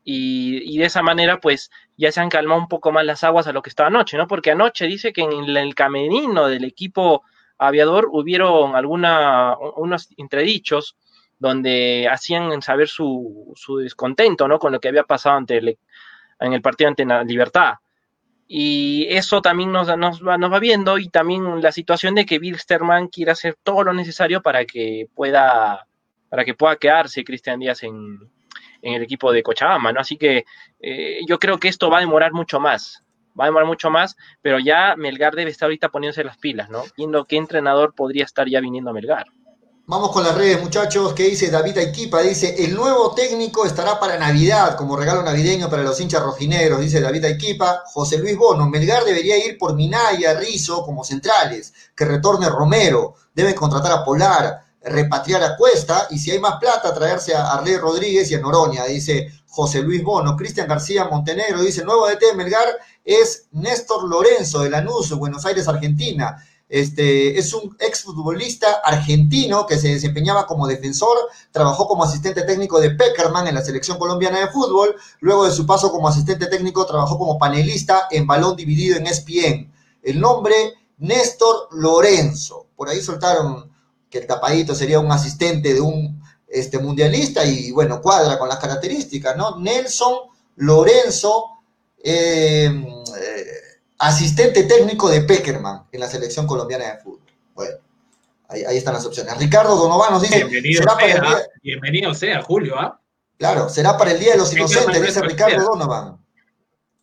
y, de esa manera, pues ya se han calmado un poco más las aguas a lo que estaba anoche, ¿no? Porque anoche dice que en el camerino del equipo aviador hubieron alguna, unos entredichos donde hacían saber su, descontento, ¿no? Con lo que había pasado ante en el partido ante la Libertad. Y eso también nos, nos, va, nos va viendo y también la situación de que Wilstermann quiere hacer todo lo necesario para que pueda, para que pueda quedarse Cristian Díaz en, en el equipo de Cochabamba, ¿no? Así que eh, yo creo que esto va a demorar mucho más, va a demorar mucho más, pero ya Melgar debe estar ahorita poniéndose las pilas, ¿no? Viendo qué entrenador podría estar ya viniendo a Melgar. Vamos con las redes, muchachos. ¿Qué dice David Aiquipa? Dice, el nuevo técnico estará para Navidad, como regalo navideño para los hinchas rojinegros, dice David Aiquipa. José Luis Bono, Melgar debería ir por Minaya, Rizo como centrales. Que retorne Romero. Deben contratar a Polar repatriar a Cuesta y si hay más plata, traerse a Arley Rodríguez y a Noroña, dice José Luis Bono. Cristian García Montenegro dice, nuevo DT de Melgar es Néstor Lorenzo de Lanús, Buenos Aires, Argentina. Este, es un exfutbolista argentino que se desempeñaba como defensor, trabajó como asistente técnico de Peckerman en la selección colombiana de fútbol, luego de su paso como asistente técnico trabajó como panelista en balón dividido en ESPN. El nombre Néstor Lorenzo. Por ahí soltaron que el tapadito sería un asistente de un este, mundialista y bueno, cuadra con las características, ¿no? Nelson Lorenzo, eh, eh, asistente técnico de Peckerman en la selección colombiana de fútbol. Bueno, ahí, están las opciones. Ricardo Donovan nos dice... Bienvenido, ¿será sea, para el bienvenido sea, Julio, ¿ah? Claro, será para el Día de los Inocentes, dice Ricardo Donovan.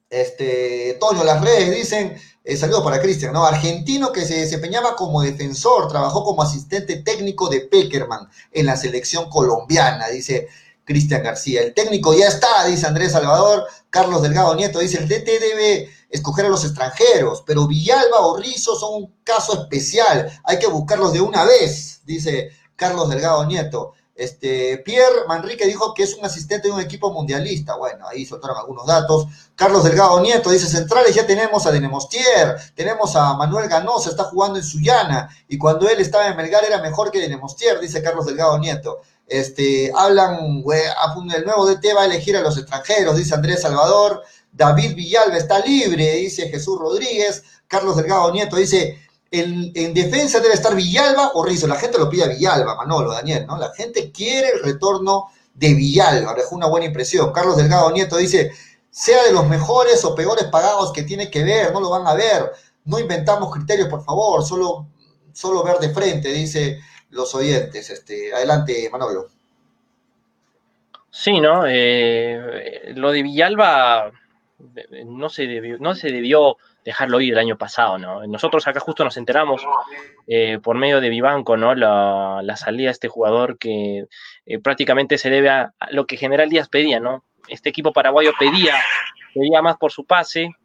Este, Toño, las redes dicen, eh, saludos para Cristian, ¿no? Argentino que se desempeñaba como defensor, trabajó como asistente técnico de Peckerman en la selección colombiana, dice Cristian García. El técnico ya está, dice Andrés Salvador. Carlos Delgado Nieto dice, el DT debe escoger a los extranjeros, pero Villalba o Rizzo son un caso especial, hay que buscarlos de una vez, dice Carlos Delgado Nieto. Este, Pierre Manrique dijo que es un asistente de un equipo mundialista. Bueno, ahí soltaron algunos datos. Carlos Delgado Nieto dice, centrales ya tenemos a Denemostier, tenemos a Manuel Ganosa, está jugando en Sullana, y cuando él estaba en Melgar era mejor que Denemostier, dice Carlos Delgado Nieto. Este, hablan, el nuevo DT va a elegir a los extranjeros, dice Andrés Salvador. David Villalba está libre, dice Jesús Rodríguez. Carlos Delgado Nieto dice, en, defensa debe estar Villalba o Rizzo. La gente lo pide a Villalba, Manolo, Daniel, ¿no? La gente quiere el retorno de Villalba. Dejó una buena impresión. Carlos Delgado Nieto dice, sea de los mejores o peores pagados que tiene que ver, no lo van a ver. No inventamos criterios, por favor, solo, solo ver de frente, dice los oyentes. Este, adelante, Manolo. Sí, ¿no? Eh, lo de Villalba eh, no se debió, no se debió dejarlo ir el año pasado, ¿no? Nosotros acá justo nos enteramos eh, por medio de Vivanco, ¿no? La, salida de este jugador que eh, prácticamente se debe a, lo que General Díaz pedía, ¿no? Este equipo paraguayo pedía, pedía más por su pase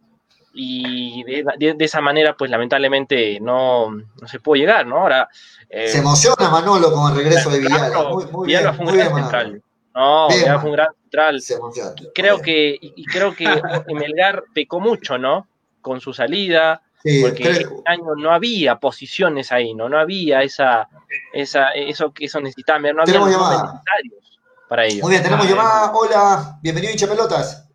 y de, esa manera, pues lamentablemente no, se pudo llegar, ¿no? Ahora... Eh, se emociona Manolo con el regreso de Villalba. Muy, Villalba fue un gran central. No, Villalba fue un gran central. creo que, y creo que [LAUGHS] Melgar pecó mucho, ¿no? Con su salida, porque este año no había posiciones ahí, ¿no? No había esa, esa, eso que eso necesitaban no había necesarios para ellos. Muy bien, tenemos llamada. Hola, bienvenido hincha pelotas.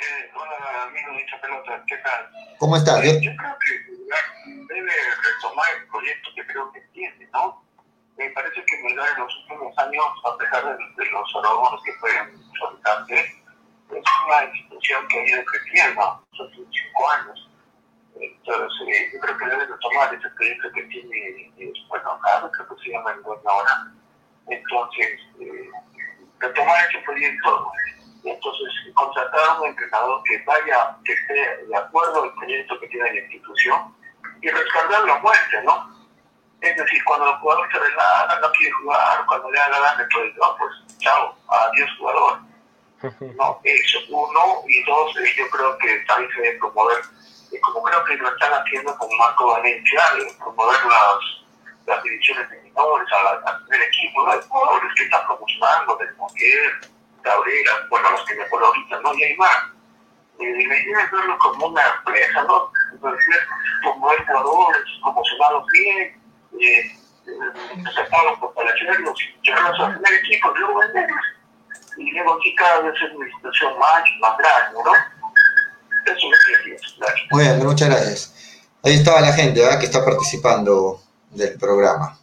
Eh, hola, amigo de hincha pelotas, ¿qué tal? ¿Cómo estás? Eh, yo creo que debe retomar el proyecto que creo que tiene, ¿no? Me parece que Melgar en los últimos años, a pesar de, de los errores que pueden soltarse, es una institución que ha ido creciendo los cinco años. Entonces, eh, yo creo que debe tomar ese proyecto que tiene, eh, bueno, cada creo que se llama el buen ahora. Entonces, eh, retomar ese proyecto, entonces contratar a un entrenador que vaya, que esté de acuerdo al proyecto que tiene la institución y respaldarlo a muerte, ¿no? Es decir, cuando el jugador se relaja, no quiere jugar, cuando le da la gana, pues, pues chao, adiós jugador no, eso, uno, y dos, eh, yo creo que también se debe promover, eh, como creo que lo están haciendo con Marco Valencia, promover las, las divisiones de menores al equipo, los jugadores que están promocionando, de Montier, Cabrera, bueno, los que me acuerdo ahorita, ¿no? Y hay más. Eh, la idea es verlo como una empresa, ¿no? Entonces, promover jugadores, promocionarlos bien, eh, sacarlos por para llevarlos al primer equipo, luego venderlos y luego aquí cada vez es una institución más, más grande, ¿no? Eso es lo que pienso. Muy bien, muchas gracias. Ahí estaba la gente ¿verdad? que está participando del programa.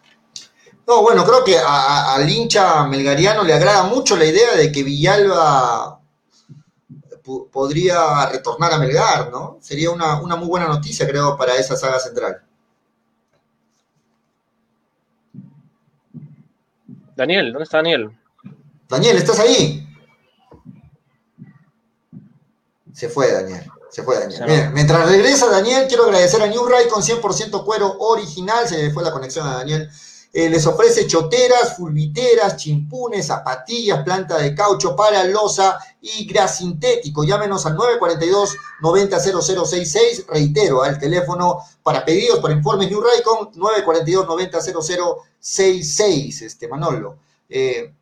No, bueno, creo que al hincha melgariano le agrada mucho la idea de que Villalba podría retornar a Melgar, ¿no? Sería una, una muy buena noticia, creo, para esa saga central. Daniel, ¿dónde está Daniel? Daniel, ¿estás ahí? Se fue Daniel. Se fue Daniel. mientras regresa Daniel, quiero agradecer a New Ray con 100% cuero original. Se le fue la conexión a Daniel. Eh, les ofrece choteras, fulviteras, chimpunes, zapatillas, planta de caucho para losa y gras sintético. Llámenos al 942-900066. Reitero, al teléfono para pedidos, para informes New Raycon, 942-900066. Este, Manolo. Eh,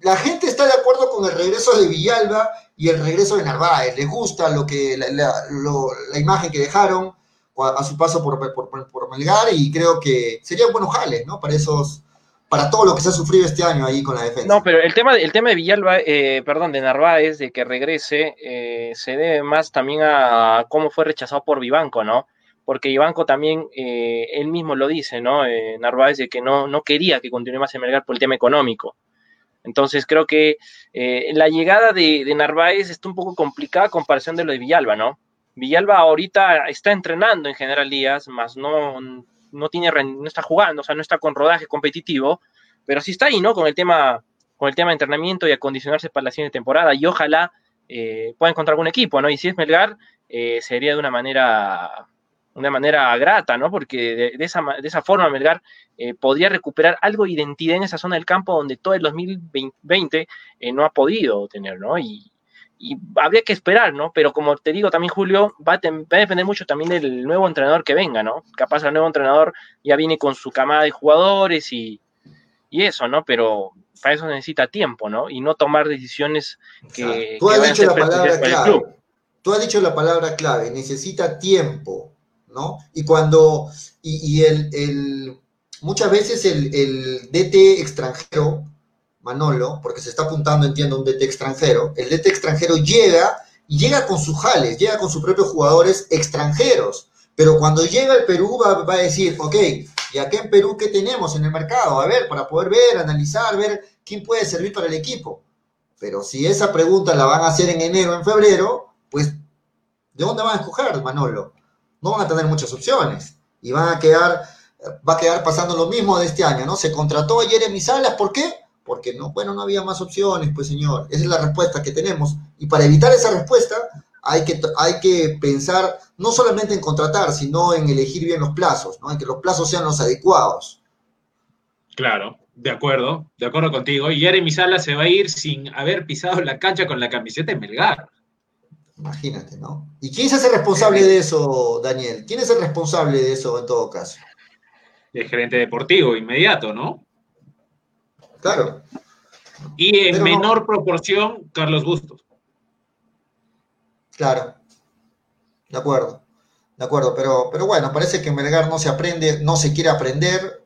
la gente está de acuerdo con el regreso de Villalba y el regreso de Narváez. Les gusta lo que la, imagen que dejaron a su paso por, por, Melgar y creo que serían buenos jales, ¿no? Para esos, para todo lo que se ha sufrido este año ahí con la defensa. No, pero el tema, el tema de Villalba, eh, perdón, de Narváez, de que regrese, eh, se debe más también a cómo fue rechazado por Vivanco, ¿no? porque Ibanco también, eh, él mismo lo dice, ¿no? Eh, Narváez, de que no, no quería que continúe en Melgar por el tema económico. Entonces creo que eh, la llegada de, de, Narváez está un poco complicada a comparación de lo de Villalba, ¿no? Villalba ahorita está entrenando en General Díaz, más no, no, tiene, no está jugando, o sea, no está con rodaje competitivo, pero sí está ahí, ¿no? Con el tema, con el tema de entrenamiento y acondicionarse para la siguiente temporada y ojalá eh, pueda encontrar algún equipo, ¿no? Y si es Melgar, eh, sería de una manera una manera grata, ¿no? Porque de, de, esa, de esa, forma Melgar eh, podría recuperar algo de identidad en esa zona del campo donde todo el 2020 eh, no ha podido tener, ¿no? Y, y, habría que esperar, ¿no? Pero como te digo también, Julio, va a, va a, depender mucho también del nuevo entrenador que venga, ¿no? Capaz el nuevo entrenador ya viene con su camada de jugadores y, y eso, ¿no? Pero para eso necesita tiempo, ¿no? Y no tomar decisiones que... Tú has que dicho la palabra clave. Tú has dicho la palabra clave, necesita tiempo ¿no? Y cuando, y, y el, el, muchas veces el, DT extranjero, Manolo, porque se está apuntando, entiendo, un DT extranjero, el DT extranjero llega y llega con sus jales, llega con sus propios jugadores extranjeros, pero cuando llega al Perú va, va a decir, ok, ¿y acá en Perú qué tenemos en el mercado? A ver, para poder ver, analizar, ver quién puede servir para el equipo. Pero si esa pregunta la van a hacer en enero, en febrero, pues, ¿de dónde van a escoger, Manolo? No van a tener muchas opciones y van a quedar, va a quedar pasando lo mismo de este año, ¿no? Se contrató a Jeremy Salas, ¿por qué? Porque no, bueno, no había más opciones, pues señor, esa es la respuesta que tenemos. Y para evitar esa respuesta hay que, hay que pensar no solamente en contratar, sino en elegir bien los plazos, ¿no? En que los plazos sean los adecuados. Claro, de acuerdo, de acuerdo contigo. Y Jeremy Salas se va a ir sin haber pisado la cancha con la camiseta de Melgar. Imagínate, ¿no? ¿Y quién se hace responsable de eso, Daniel? ¿Quién es el responsable de eso en todo caso? El gerente deportivo inmediato, ¿no? Claro. Y en Pero menor no... proporción, Carlos Bustos. Claro. De acuerdo. De acuerdo, pero, pero bueno, parece que Melgar no se aprende, no se quiere aprender.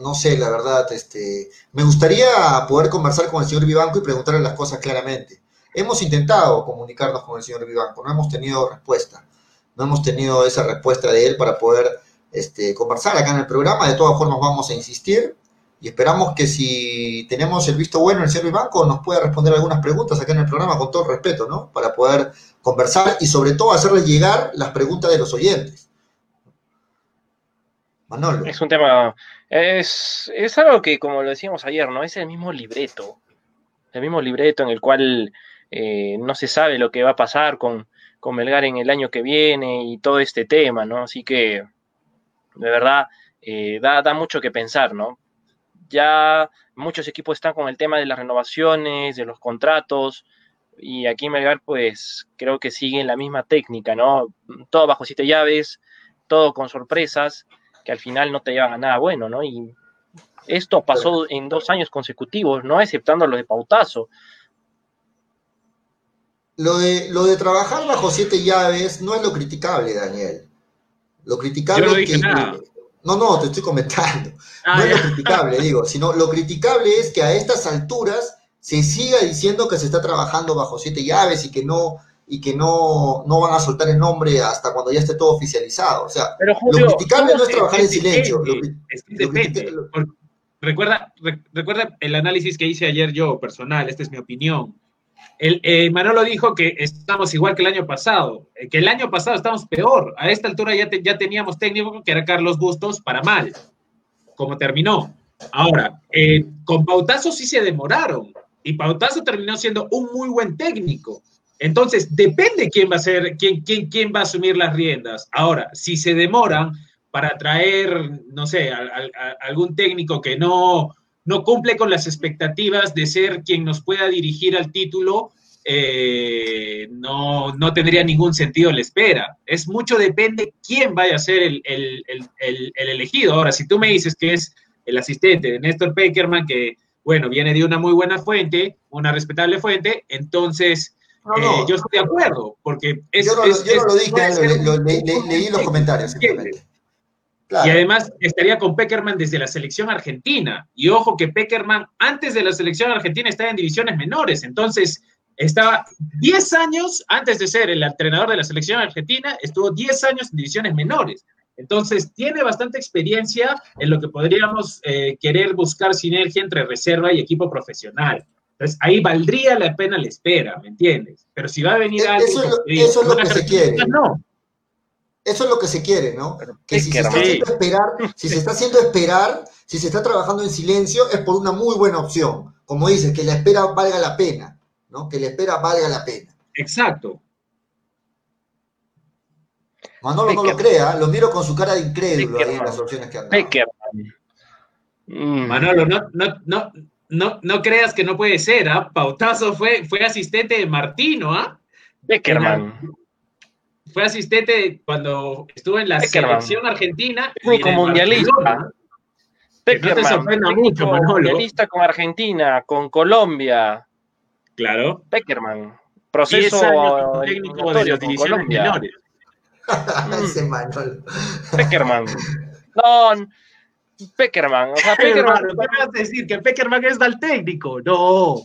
No sé, la verdad, este, me gustaría poder conversar con el señor Vivanco y preguntarle las cosas claramente. Hemos intentado comunicarnos con el señor Vivanco, no hemos tenido respuesta. No hemos tenido esa respuesta de él para poder este, conversar acá en el programa. De todas formas, vamos a insistir y esperamos que si tenemos el visto bueno el señor Vivanco nos pueda responder algunas preguntas acá en el programa con todo respeto, ¿no? Para poder conversar y sobre todo hacerle llegar las preguntas de los oyentes. Manolo. Es un tema, es, es algo que, como lo decíamos ayer, ¿no? Es el mismo libreto. El mismo libreto en el cual eh, no se sabe lo que va a pasar con, con Melgar en el año que viene y todo este tema, ¿no? Así que, de verdad, eh, da, da, mucho que pensar, ¿no? Ya muchos equipos están con el tema de las renovaciones, de los contratos, y aquí Melgar, pues, creo que siguen la misma técnica, ¿no? Todo bajo siete llaves, todo con sorpresas, que al final no te llevan a nada bueno, ¿no? Y esto pasó en dos años consecutivos, no exceptando los de Pautazo. Lo de, lo de trabajar bajo siete llaves no es lo criticable, Daniel. Lo criticable Yo no es que. Nada. No, no, te estoy comentando. [LAUGHS] Ah, no es lo criticable, digo, sino lo criticable es que a estas alturas se siga diciendo que se está trabajando bajo siete llaves y que no y que no, no van a soltar el nombre hasta cuando ya esté todo oficializado. O sea, Pero, Julio, lo criticable no es trabajar en silencio. Lo, es que depende. Lo, recuerda, re, recuerda el análisis que hice ayer yo, personal, esta es mi opinión. El, eh, Manolo dijo que estamos igual que el año pasado, eh, que el año pasado estamos peor. A esta altura ya, ya teníamos técnico que era Carlos Bustos para mal, como terminó. Ahora, eh, con Pautazo sí se demoraron y Pautazo terminó siendo un muy buen técnico. Entonces, depende quién va a ser, quién, quién, quién va a asumir las riendas. Ahora, si se demoran para traer, no sé, algún técnico que no, no cumple con las expectativas de ser quien nos pueda dirigir al título, eh, no, no, tendría ningún sentido la espera. Es mucho depende quién vaya a ser el, el, el, el, elegido. Ahora, si tú me dices que es el asistente de Néstor Peckerman, que, bueno, viene de una muy buena fuente, una respetable fuente, entonces... No, no. Eh, yo estoy de acuerdo, porque es, yo no, es, yo lo dije, leí los comentarios simplemente. Claro. Y además estaría con Peckerman desde la selección argentina. Y ojo que Peckerman antes de la selección argentina estaba en divisiones menores. Entonces, Estaba 10 años, antes de ser el entrenador de la selección argentina, estuvo 10 años en divisiones menores. Entonces, tiene bastante experiencia en lo que podríamos eh, querer buscar sinergia entre reserva y equipo profesional. Entonces, ahí valdría la pena la espera, ¿me entiendes? Pero si va a venir E- alguien... eso es lo- que se quiere. No, Eso es lo que se quiere, ¿no? Que si se está haciendo esperar, si se está haciendo esperar, si se está trabajando en silencio, es por una muy buena opción. Como dices, que la espera valga la pena, ¿no? Que la espera valga la pena. exacto. Manolo no lo crea, lo miro con su cara de incrédulo ahí en las opciones que han dado. Mm. Manolo, no, no, no, no, no creas que no puede ser, ¿ah? Pautazo fue, fue asistente de Martino, ¿ah? Peckerman. Fue asistente cuando estuvo en la Peckerman. selección argentina. Técnico el mundialista. Que no te Peckerman. sorprenda mucho, Manolo. mundialista con Argentina, con Colombia. Claro. Peckerman. 10 Proceso técnico de con Colombia. menores. [LAUGHS] Ese Manolo. Peckerman. No, Peckerman. O sea, Peckerman. Hermano, ¿qué me vas a decir? ¿Que Peckerman es mal técnico? No.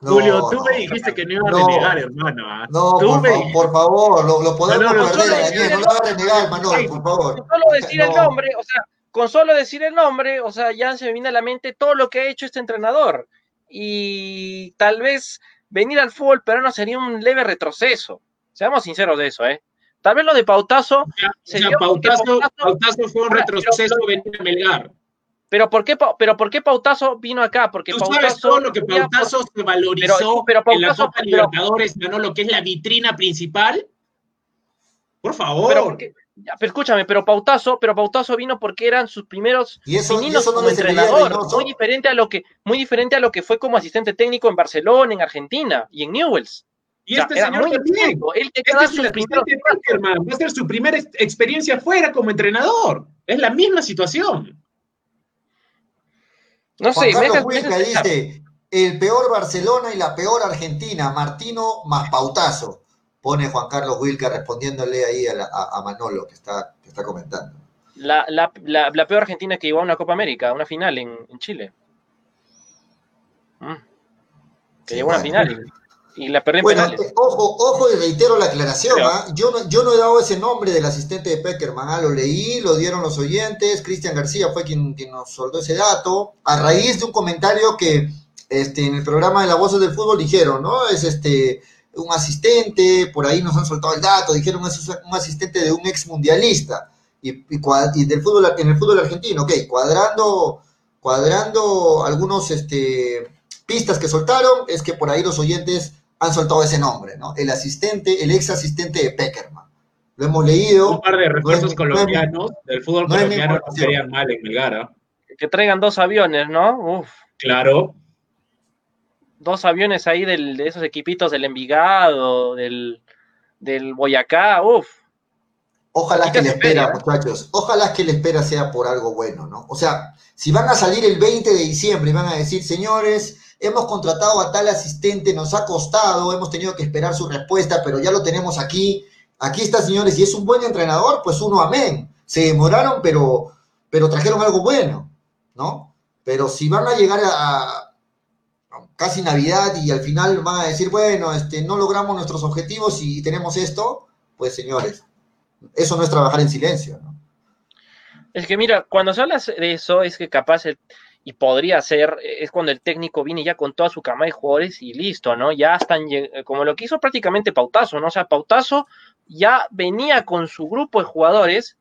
No, Julio, tú no, me dijiste que no iba a no. renegar, hermano. ¿ah? No, Tú por, me fa- dijiste- por favor, lo, lo podemos Manolo, perder Daniel, no lo va a renegar, Manolo, por favor. Con solo decir el No. nombre, o sea, con solo decir el nombre, o sea, ya se me viene a la mente todo lo que ha hecho este entrenador. Y tal vez venir al fútbol peruano sería un leve retroceso. Seamos sinceros de eso, ¿eh? Tal vez lo de Pautazo, porque Pautazo, Pautazo- Pautazo fue un Ahora, retroceso pero- venir a Melgar. Pero ¿por qué, pero ¿por qué Pautazo vino acá? Porque Tú sabes Pautazo todo lo que por- Pautazo se valorizó Pero- pero en la Pautazo- Copa pero- Libertadores, Manolo, que es la vitrina principal. Por favor. pero, escúchame, pero Pautazo, pero Pautazo vino porque eran sus primeros Y eso, y pininos eso no como entrenador, Reynoso. muy diferente a lo que, muy diferente a lo que fue como asistente técnico en Barcelona, en Argentina y en Newells. y O sea, este señor muy también. Él te Este da es el primeros Peckerman. Va a ser su primera ex- experiencia fuera como entrenador. Es la misma situación. No Juan sé, Carlos pensar. dice, el peor Barcelona y la peor Argentina, Martino más Pautazo. Pone Juan Carlos Wilca respondiéndole ahí a, la- a- a Manolo que está, que está comentando. la, la, la, la peor Argentina que llegó a una Copa América, a una final en, en Chile. Mm. Que Sí, llegó a una final [LAUGHS] y, la perdió en Bueno, penales. eh, ojo, ojo y reitero la aclaración. Pero- ¿ah? Yo, no, yo no he dado ese nombre del asistente de Peckerman. ¿ah? Lo leí, lo dieron los oyentes. Cristian García fue quien, quien nos soltó ese dato. A raíz de un comentario que este, en el programa de La Voces del Fútbol dijeron, ¿no? Es este un asistente, por ahí nos han soltado el dato, dijeron es un asistente de un ex mundialista y, y del fútbol en el fútbol argentino, ok, cuadrando, cuadrando algunos este, pistas que soltaron, es que por ahí los oyentes han soltado ese nombre, ¿no? El asistente, el ex asistente de Peckerman. Lo hemos leído. Un par de refuerzos no es- colombianos del fútbol no colombiano no serían mal en Melgar. ¿ah? Que traigan dos aviones, ¿no? Uf, Claro. dos aviones ahí del, de esos equipitos del Envigado, del, del Boyacá, uf. Ojalá ¿Y que se espera, espera? muchachos, ojalá que la espera sea por algo bueno, ¿no? O sea, si van a salir el 20 de diciembre y van a decir, señores, hemos contratado a tal asistente, nos ha costado, hemos tenido que esperar su respuesta, pero ya lo tenemos aquí, aquí está, señores, y es un buen entrenador, pues uno, amén. Se demoraron, pero, pero trajeron algo bueno, ¿no? Pero si van a llegar a, casi Navidad y al final van a decir, bueno, este, no logramos nuestros objetivos y tenemos esto, pues señores, eso no es trabajar en silencio, ¿no? Es que mira, cuando se habla de eso, es que capaz, el- y podría ser, es cuando el técnico viene ya con toda su cama de jugadores y listo, ¿no? Ya están, lleg- como lo que hizo prácticamente Pautazo, ¿no? O sea, Pautazo ya venía con su grupo de jugadores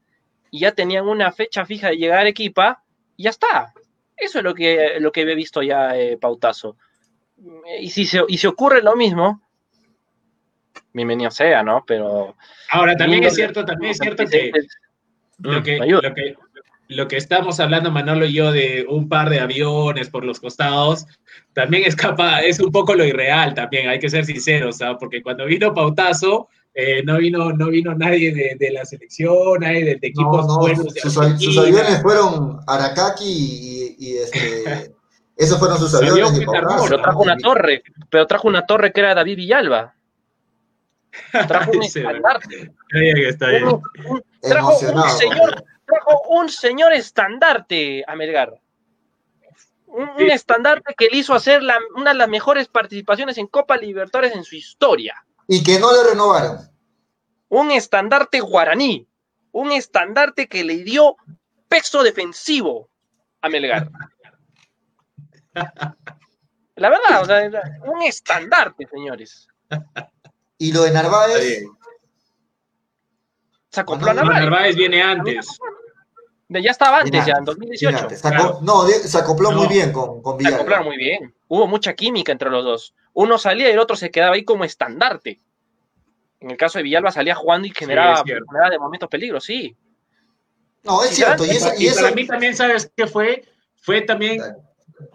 y ya tenían una fecha fija de llegar a Equipa y ya está. Eso es lo que, lo que he visto ya eh, Pautazo. Y si se, y si ocurre lo mismo, bienvenido sea, ¿no? Pero Ahora, también es cierto, también es cierto que lo que, Mm, lo que, lo que estamos hablando, Manolo y yo, de un par de aviones por los costados, también escapa, es un poco lo irreal también, hay que ser sinceros, ¿sabes? Porque cuando vino Pautazo, eh, no, vino, no vino nadie de, de la selección, nadie de, de equipos No, no, buenos de sus, sus aviones fueron Aracaki y, y, este, [LAUGHS] esos fueron sus Su aviones avión Pautazo, Pero trajo una torre, pero trajo una torre que era David Villalba. Trajo [LAUGHS] un Sí, estandarte. Está bien, está bien. Trajo un señor, trajo un señor estandarte a Melgar. Un, estandarte que le hizo hacer una de las mejores participaciones en Copa Libertadores en su historia. Y que no le renovaron. Un estandarte guaraní. Un estandarte que le dio peso defensivo a Melgar. La verdad, o sea, un estandarte, señores. ¿Y lo de Narváez? Se acopló a Narváez. Narváez viene antes. Ya estaba antes, ya en 2018. No, se acopló muy bien con, con Villalba. Se acoplaron muy bien. Hubo mucha química entre los dos. Uno salía y el otro se quedaba ahí como estandarte. En el caso de Villalba salía jugando y generaba, de momentos peligros, sí. No, es cierto. Y, eso, y para mí también, ¿sabes qué fue? Fue también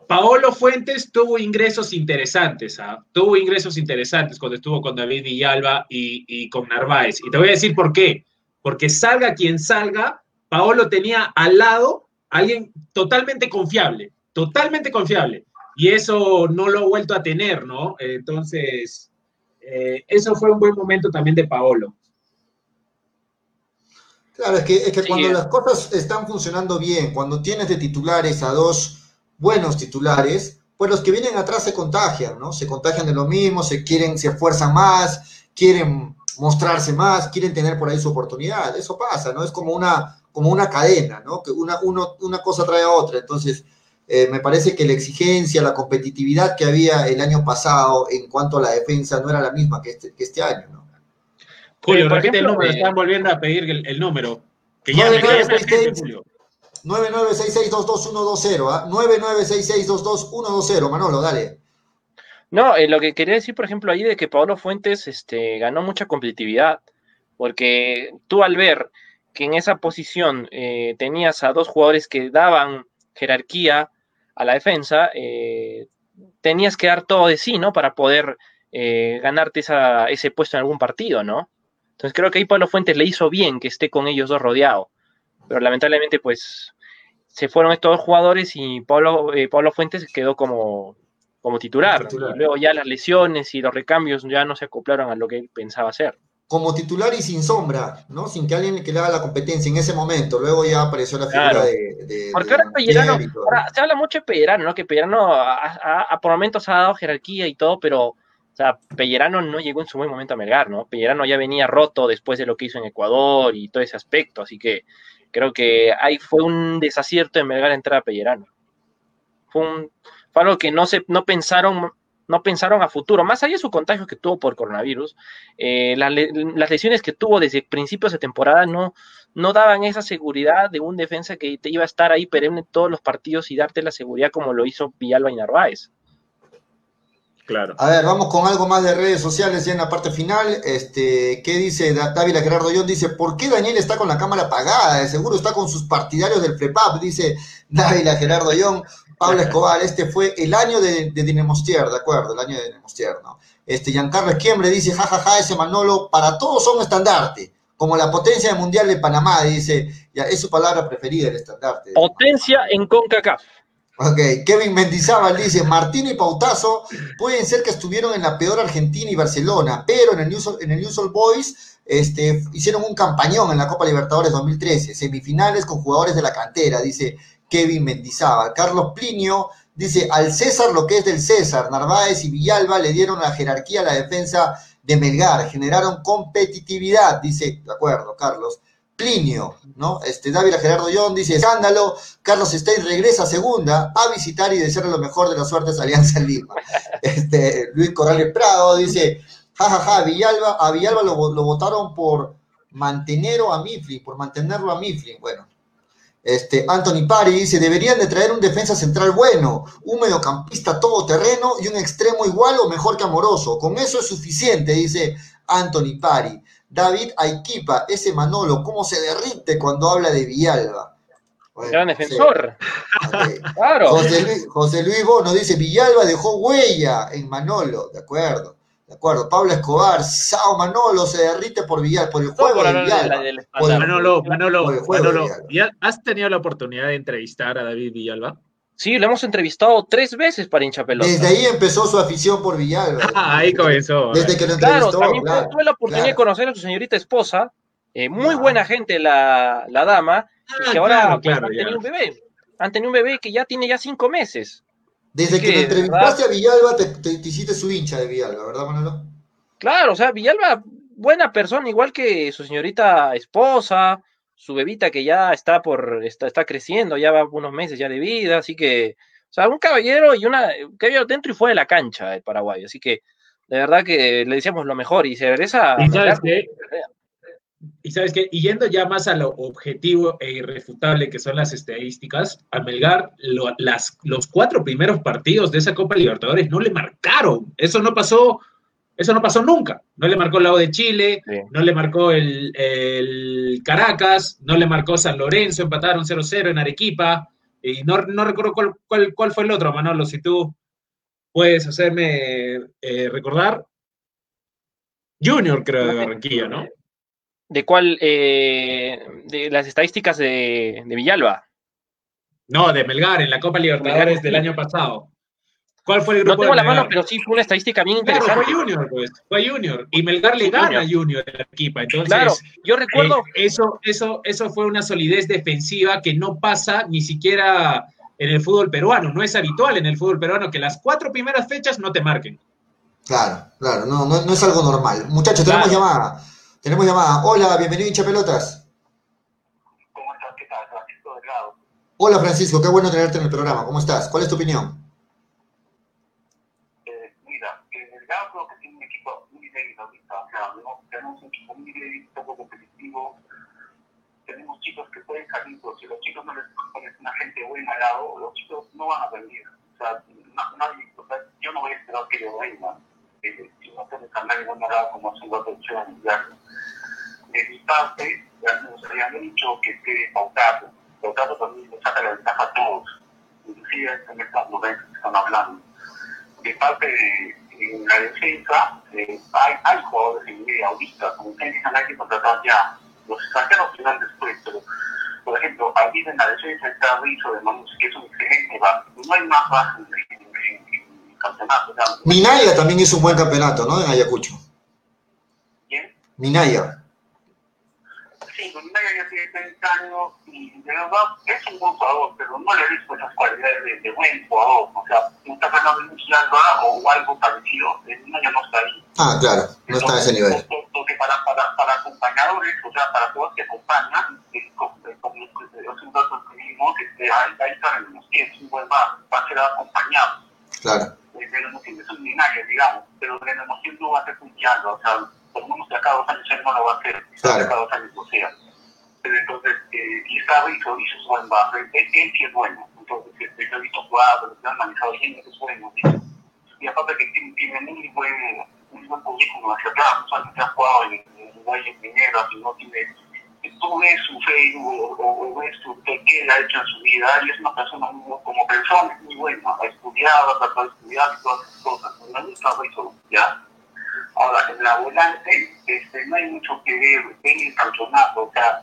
Paolo Fuentes tuvo ingresos interesantes, ¿ah? tuvo ingresos interesantes cuando estuvo con David Villalba y, y, con Narváez. Y te voy a decir por qué. Porque salga quien salga, Paolo tenía al lado a alguien totalmente confiable, totalmente confiable. Y eso no lo ha vuelto a tener, ¿no? Entonces, eh, eso fue un buen momento también de Paolo. Claro, es que, es que cuando las cosas están funcionando bien, cuando tienes de titulares a dos buenos titulares, pues los que vienen atrás se contagian, ¿no? Se contagian de lo mismo, se quieren, se esfuerzan más, quieren mostrarse más, quieren tener por ahí su oportunidad. Eso pasa, ¿no? Es como una, como una cadena, ¿no? Que una, una cosa trae a otra. Entonces, eh, me parece que la exigencia, la competitividad que había el año pasado en cuanto a la defensa no era la misma que este, que este año, ¿no? Julio, repite el número, están volviendo a pedir el, número. Que ya, 9966222120, ¿ah? 9966222120, Manolo, dale. No, eh, lo que quería decir, por ejemplo, ahí de que Pablo Fuentes este, ganó mucha competitividad, porque tú al ver que en esa posición eh, tenías a dos jugadores que daban jerarquía a la defensa, eh, tenías que dar todo de sí, ¿no? Para poder ganarte ese puesto en algún partido, ¿no? Entonces creo que ahí Pablo Fuentes le hizo bien que esté con ellos dos rodeado pero lamentablemente pues se fueron estos dos jugadores y Pablo, eh, Pablo Fuentes quedó como, como titular. Y luego ya las lesiones y los recambios ya no se acoplaron a lo que él pensaba hacer. Como titular y sin sombra, ¿no? Sin que alguien le haga la competencia en ese momento. Luego ya apareció la figura de, Porque ahora Pellerano, se habla mucho de Pellerano, ¿no? Que Pellerano a, por momentos ha dado jerarquía y todo, pero o sea, Pellerano no llegó en su buen momento a Melgar, ¿no? Pellerano ya venía roto después de lo que hizo en Ecuador y todo ese aspecto, así que Creo que ahí fue un desacierto en Melgar entrar a Pellerano. Fue, un, fue algo que no, se, no pensaron no pensaron a futuro, más allá de su contagio que tuvo por coronavirus, eh, las lesiones que tuvo desde principios de temporada no, no daban esa seguridad de un defensa que te iba a estar ahí perenne en todos los partidos y darte la seguridad como lo hizo Villalba y Narváez. Claro. A ver, vamos con algo más de redes sociales ya en la parte final. Este, ¿qué dice Dávila Gerardo John? Dice, ¿por qué Daniel está con la cámara apagada? De seguro está con sus partidarios del FREPAP, dice Dávila Gerardo John. Pablo Escobar, este fue el año de, de Dinemostier, de acuerdo, el año de Dinemostier, ¿no? Este, Giancarlo Esquiembre dice, jajaja, ja, ja, ese Manolo, para todos son estandarte, como la potencia mundial de Panamá, dice, ya, es su palabra preferida, el estandarte. Potencia en CONCACAF. Ok, Kevin Mendizábal dice, Martín y Pautazo pueden ser que estuvieron en la peor Argentina y Barcelona, pero en el News, en el Boys este, hicieron un campañón en la Copa Libertadores 2013, semifinales con jugadores de la cantera, dice Kevin Mendizábal. Carlos Plinio dice, al César lo que es del César, Narváez y Villalba le dieron la jerarquía a la defensa de Melgar, generaron competitividad, dice, de acuerdo, Carlos. Plinio, ¿no? Este, David Gerardo John dice, escándalo, Carlos Stein regresa a segunda a visitar y desearle lo mejor de las suertes a Alianza Lima. [LAUGHS] Este, Luis Corrales Prado dice, jajaja, ja, ja, Villalba, a Villalba lo, votaron por mantener a Mifflin, por mantenerlo a Mifflin, bueno. Este, Anthony Pari dice, deberían de traer un defensa central bueno, un mediocampista todoterreno y un extremo igual o mejor que Amoroso. Con eso es suficiente, dice Anthony Pari. David Aiquipa, ese Manolo, cómo se derrite cuando habla de Villalba. Gran defensor. [LAUGHS] claro. José Luis, Bono dice, Villalba dejó huella en Manolo, de acuerdo. De acuerdo, Pablo Escobar, Sao Manolo se derrite por Villalba, por el juego de Villalba. Manolo, Manolo, Manolo, ¿has tenido la oportunidad de entrevistar a David Villalba? Sí, lo hemos entrevistado tres veces para hincha pelota. Desde ahí empezó su afición por Villalba. [LAUGHS] ahí comenzó. Desde que lo entrevistó. Claro, también tuve la oportunidad de conocer a su señorita esposa, eh, muy buena gente la, la dama, y que ahora claro, pues, un bebé. han tenido un bebé que ya tiene ya cinco meses. Desde que, lo entrevistaste a Villalba, te, te, hiciste su hincha de Villalba, ¿verdad, Manolo? Claro, o sea, Villalba, buena persona, igual que su señorita esposa, su bebita que ya está por, está, está creciendo, ya va unos meses ya de vida, así que, o sea, un caballero y una, un caballero dentro y fuera de la cancha el Paraguay, así que de verdad que le decíamos lo mejor y se regresa. ¿Y sabes qué? Y sabes qué, y yendo ya más a lo objetivo e irrefutable que son las estadísticas, a Melgar las, los cuatro primeros partidos de esa Copa Libertadores no le marcaron. Eso no pasó, eso no pasó nunca. No le marcó el lado de Chile, no le marcó el, Caracas, no le marcó San Lorenzo, empataron 0-0 en Arequipa. Y no, no recuerdo cuál, cuál, cuál, fue el otro, Manolo, si tú puedes hacerme eh, recordar. Junior, creo, de Barranquilla, ¿no? ¿De cuál? Eh, de las estadísticas de, Villalba. No, de Melgar, en la Copa Libertadores del año pasado. ¿Cuál fue el grupo? No tengo la mano, pero sí fue una estadística bien interesante. fue Junior, pues. Fue Junior. Y Melgar le gana a Junior en la equipa. Entonces, claro, yo recuerdo. Eh, eso, eso, eso fue una solidez defensiva que no pasa ni siquiera en el fútbol peruano. No es habitual en el fútbol peruano que las cuatro primeras fechas no te marquen. Claro, claro, no, no, es algo normal. Muchachos, tenemos llamada. Tenemos llamada. Hola, bienvenido hincha pelotas. ¿Cómo estás? ¿Qué tal? Francisco Delgado. Hola Francisco, qué bueno tenerte en el programa. ¿Cómo estás? ¿Cuál es tu opinión? Eh, mira, Delgado creo que tiene un equipo muy débil ahorita. O sea, tenemos un equipo muy débil, poco competitivo. Tenemos chicos que pueden salir, pero si los chicos no les ponen una gente buena al lado, los chicos no van a venir. O sea, nadie, o sea yo no voy a esperar que ellos vengan. Eh, no pueden cambiar ningún lado como un rato mundial de mi parte, ya nos habían dicho que esté pautado. Pautado también le saca la ventaja a todos, inclusive en estos momentos que están hablando. De parte de la defensa, eh, hay, hay jugadores en media ahorita, como ustedes dicen, hay que contratar ya. Los extranjeros tienen después, pero por ejemplo, aquí en la defensa está Rizzo de Manus, que es un excelente base. No hay más base en, campeonato. Minaya también hizo un buen campeonato, ¿no? En Ayacucho. ¿Quién? Minaya sí, Minaya ya tiene 30 años y de verdad es un buen jugador, pero no le he visto esas cualidades de, de buen jugador. O sea, está un Alba o algo parecido, Minaya no está ahí. Ah, claro, no está a ese nivel. Porque para, para, para acompañadores, o sea, para todos que acompañan, como los datos que vimos, ahí, ahí saben los es un buen va, va a ser acompañado. Claro. Es un Minaya, digamos, pero de la emoción no va a ser un o sea, por lo menos de acá dos años él no lo va a hacer, claro. de acá dos años o sea. Entonces, eh, y estaba hizo, hizo su buen bajo, él, él, sí es bueno, entonces este, yo he visto jugadas, lo han manejado bien, es bueno, y aparte que tiene, tiene muy buen, muy buen currículum hacia atrás, no solamente ha jugado en, en Valle Minera, sino tiene, tú ves su Facebook o, o, ves su, que él ha hecho en su vida, y es una persona muy, como persona, muy buena, ha estudiado, ha tratado de estudiar todas esas cosas, no es un ¿ya? Ahora, en la volante este, no hay mucho que ver en el campeonato, o sea,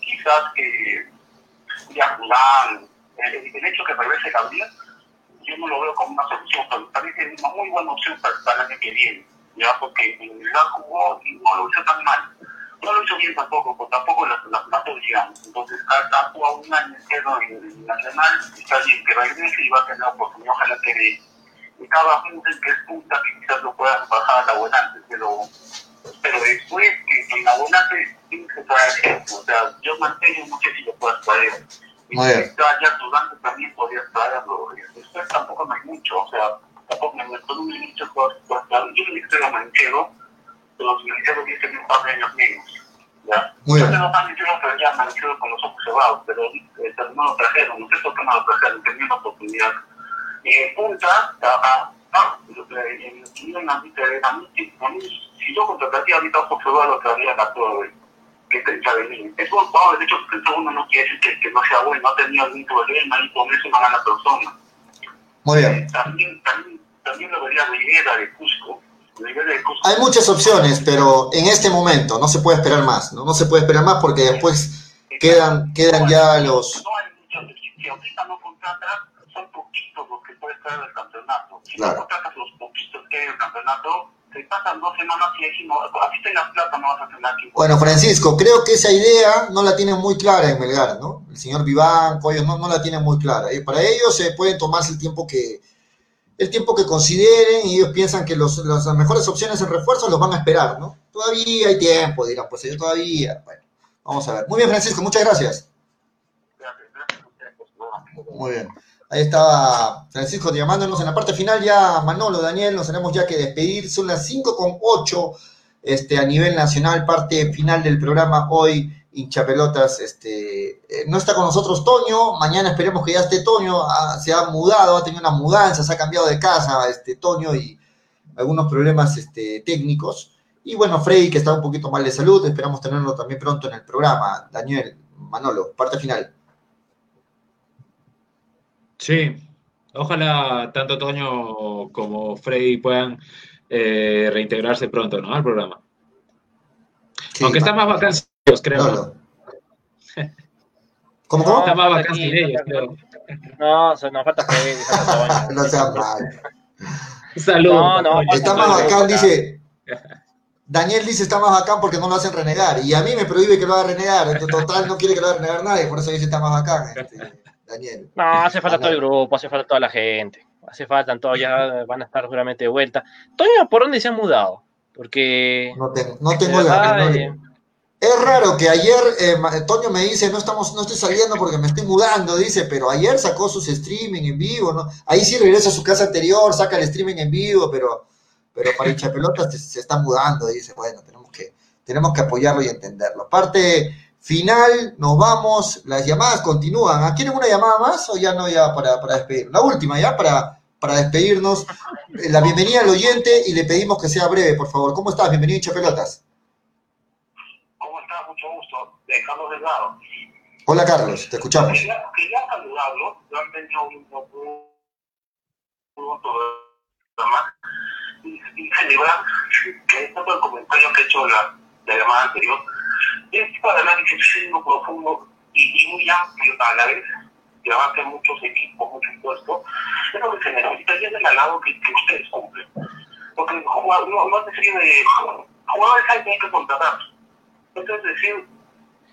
quizás que ya el, el, hecho que regrese Gabriel, yo no lo veo como una solución, pero parece una muy buena opción para, para el año que viene, ya porque en el jugó y no lo hizo tan mal. No lo hizo bien tampoco, porque tampoco las la, la, digamos. Entonces, ha, jugado un año entero en el Nacional, está bien que regrese y va a tener oportunidad, ojalá que le y cada punto que es punta que quizás lo puedas bajar a la volante, pero, pero después que en la volante tienes que traer o sea, yo mantengo, no sé si lo puedas traer. Y si está ya durante también podrías traerlo. Después tampoco no hay mucho, o sea, tampoco me meto un mucho cosas. Yo me a Manchero, pero los un par de años menos. ¿ya? Muy yo tengo Manchero, pero ya Manchero con los ojos cerrados, pero eh, no lo trajeron, no sé por qué no lo trajeron, tenía una oportunidad eh, punta, ah, en opinión, a mí, si yo contrataría ahorita a José lo traería a la torre, que es el Chavelín. Es buen jugador, de hecho, que uno no quiere decir que, que no sea bueno, no ha tenido ningún problema y con eso no gana persona. Muy bien. Eh, también, también, también lo vería Rivera de Cusco. Hay muchas opciones, pero en este momento no se puede esperar más, ¿no? No se puede esperar más porque después quedan, quedan ya los... Si ahorita no contratas, son poquitos los que puedes traer del campeonato. Si claro. no contratas los poquitos que hay del campeonato, te pasan dos semanas y así no, así tengas plata no vas a tener aquí. Bueno, Francisco, creo que esa idea no la tienen muy clara en Melgar, ¿no? el señor Vivanco, ellos no, no la tienen muy clara. Y para ellos se pueden tomarse el tiempo que, el tiempo que consideren y ellos piensan que los, las mejores opciones en refuerzo los van a esperar, ¿no? Todavía hay tiempo, dirán, pues ellos todavía. Bueno, vamos a ver. Muy bien, Francisco, muchas gracias. Muy bien. Ahí estaba Francisco llamándonos en la parte final ya, Manolo, Daniel, nos tenemos ya que despedir. Son las 5 con 8 este, a nivel nacional, parte final del programa hoy, hinchapelotas. Este, eh, no está con nosotros Toño, mañana esperemos que ya esté Toño, ah, se ha mudado, ha tenido una mudanza, se ha cambiado de casa, este, Toño, y algunos problemas este, técnicos. Y bueno, Freddy, que está un poquito mal de salud, esperamos tenerlo también pronto en el programa. Daniel, Manolo, parte final. Sí, ojalá tanto Toño como Freddy puedan eh, reintegrarse pronto, ¿no? Al programa. Sí, Aunque está más vacancios, creo. Manolo. ¿Cómo, cómo? Está más No, ellos, creo. No, o sea, nos falta Freddy. [LAUGHS] No sea mal. Saludos. No, no. Está más bacán, dice. Daniel dice está más bacán porque no lo hacen renegar. Y a mí me prohíbe que lo haga renegar. En total no quiere que lo haga renegar nadie, por eso dice está más bacán. este, Daniel. No, hace falta todo el grupo, hace falta toda la gente. Hace falta, todos ya van a estar seguramente de vuelta. Toño, ¿por dónde se han mudado? Porque. No tengo, no tengo la Es raro que ayer eh, Toño me dice no estamos, no estoy saliendo porque me estoy mudando, dice, pero ayer sacó sus streaming en vivo, ¿no? Ahí sí regresa a su casa anterior, saca el streaming en vivo, pero, pero para hinchapelotas se, se está mudando, dice, bueno, tenemos que, tenemos que apoyarlo y entenderlo. Parte final, nos vamos, las llamadas continúan. ¿Quieren una llamada más o ya no ya para, para despedir? La última ya para, para despedirnos. Eh, La bienvenida al oyente y le pedimos que sea breve, por favor. ¿Cómo estás? Bienvenido hinchapelotas. ¿Cómo estás? Mucho gusto. De Carlos Delgado. Hola Carlos, te escuchamos. Quería, quería saludarlo. Yo han tenido un, programa y, y celebrar que es todo el comentario que he hecho la, la llamada anterior. Es tipo de análisis fino, profundo y, y muy amplio a la vez, que abarca muchos equipos, muchos puestos. Es lo que se necesita y es el halado que, que ustedes cumplen. Porque jugador, no, no es decir, de, jugadores hay que contratar. Entonces, decir,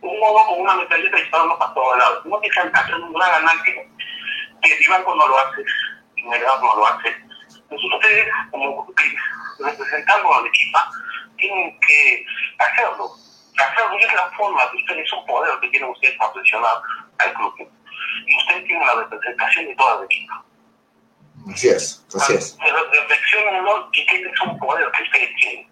un modo con una metralleta disparando para todos lados. No sean hacer un gran análisis, que Vivanco no lo hace, y Melgar no lo hace. Entonces ustedes, como representando al equipo, tienen que hacerlo. Hacerlo y es la forma que ustedes, es un poder que tienen ustedes para presionar al club. Y ustedes tienen la representación de toda la equipa. Así es, así es. Reflexionenlo y que es un poder que ustedes tienen.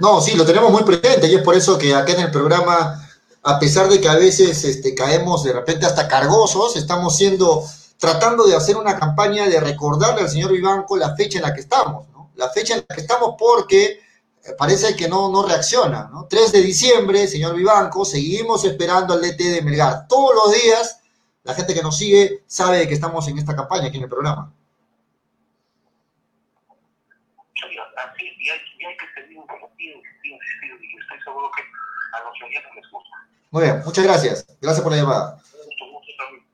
No, sí, lo tenemos muy presente y es por eso que acá en el programa, a pesar de que a veces este, caemos de repente hasta cargosos, estamos siendo, tratando de hacer una campaña de recordarle al señor Vivanco la fecha en la que estamos, ¿no? La fecha en la que estamos porque eh, parece que no, no reacciona, ¿no? 3 de diciembre, señor Vivanco, seguimos esperando al DT de Melgar. Todos los días, la gente que nos sigue sabe que estamos en esta campaña aquí en el programa. Y hay, que seguir insistiendo, insistiendo, y estoy seguro que a los oyentes les gusta. Muy bien, muchas gracias. Gracias por la llamada. Mucho también.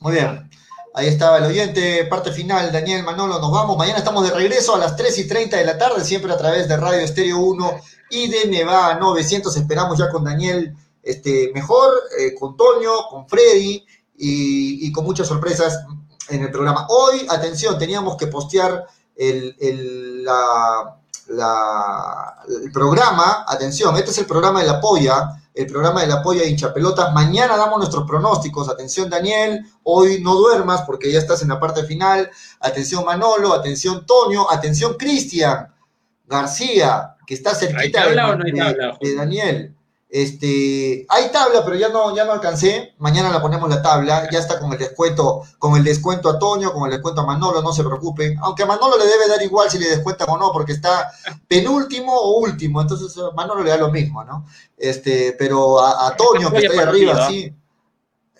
Muy bien. Ahí estaba el oyente, parte final, Daniel Manolo, nos vamos. Mañana estamos de regreso a las 3 y 30 de la tarde, siempre a través de Radio Estéreo 1 y de Neva 900. Esperamos ya con Daniel este, mejor, eh, con Toño, con Freddy y, y con muchas sorpresas en el programa. Hoy, atención, teníamos que postear el, el, la, la- el programa, atención, este es el programa de la polla, el programa de la polla de hinchapelotas. Mañana damos nuestros pronósticos. Atención, Daniel, hoy no duermas porque ya estás en la parte final. Atención, Manolo, atención, Toño, atención, Cristian García, que está cerquita de Daniel. Este, hay tabla, pero ya no, ya no alcancé. Mañana la ponemos la tabla. Ya está con el descuento, con el descuento a Toño, con el descuento a Manolo, no se preocupen. Aunque a Manolo le debe dar igual si le descuentan o no, porque está penúltimo o último. Entonces a Manolo le da lo mismo, ¿no? Este, pero a, a Toño, que está ahí arriba, sí.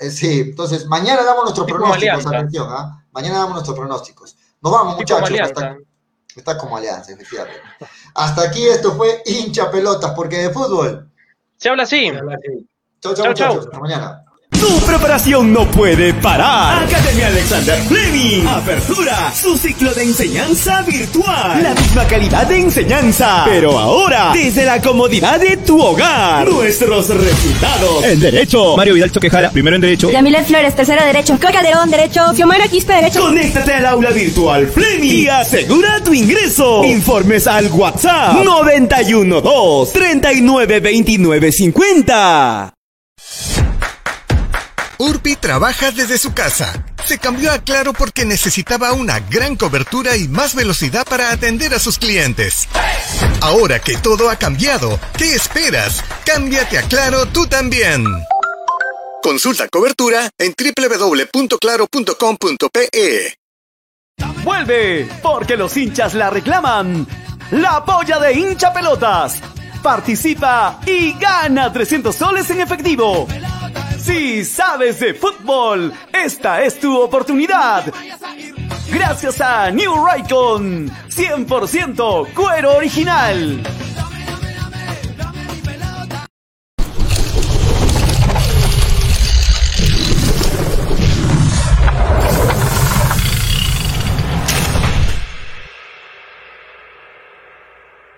Eh, sí, entonces mañana damos nuestros Es como pronósticos, atención, ¿ah? Mañana damos nuestros pronósticos. Nos vamos, Tipo muchachos. Hasta, está como alianza, efectivamente. Hasta aquí esto fue hincha pelotas, porque de fútbol. Se habla así. Chau, chau, Chau, chau. muchachos. Hasta mañana. Tu preparación no puede parar. Academia Alexander Fleming. Apertura. Su ciclo de enseñanza virtual. La misma calidad de enseñanza. Pero ahora, desde la comodidad de tu hogar. Nuestros resultados. En Derecho. Mario Vidal Choquejara, primero en Derecho. Yamilet Flores, tercero Derecho. Coca Calderón, Derecho. Xiomara Quispe, Derecho. Conéctate al aula virtual Fleming y asegura tu ingreso. Informes al WhatsApp 912 39 29 50. Urbi trabaja desde su casa. Se cambió a Claro porque necesitaba una gran cobertura y más velocidad para atender a sus clientes. Ahora que todo ha cambiado, ¿qué esperas? Cámbiate a Claro tú también. Consulta cobertura en www.claro.com.pe. Vuelve, porque los hinchas la reclaman. La polla de hincha pelotas. Participa y gana 300 soles en efectivo. Si sabes de fútbol, esta es tu oportunidad. Gracias a New Raycon, 100% cuero original.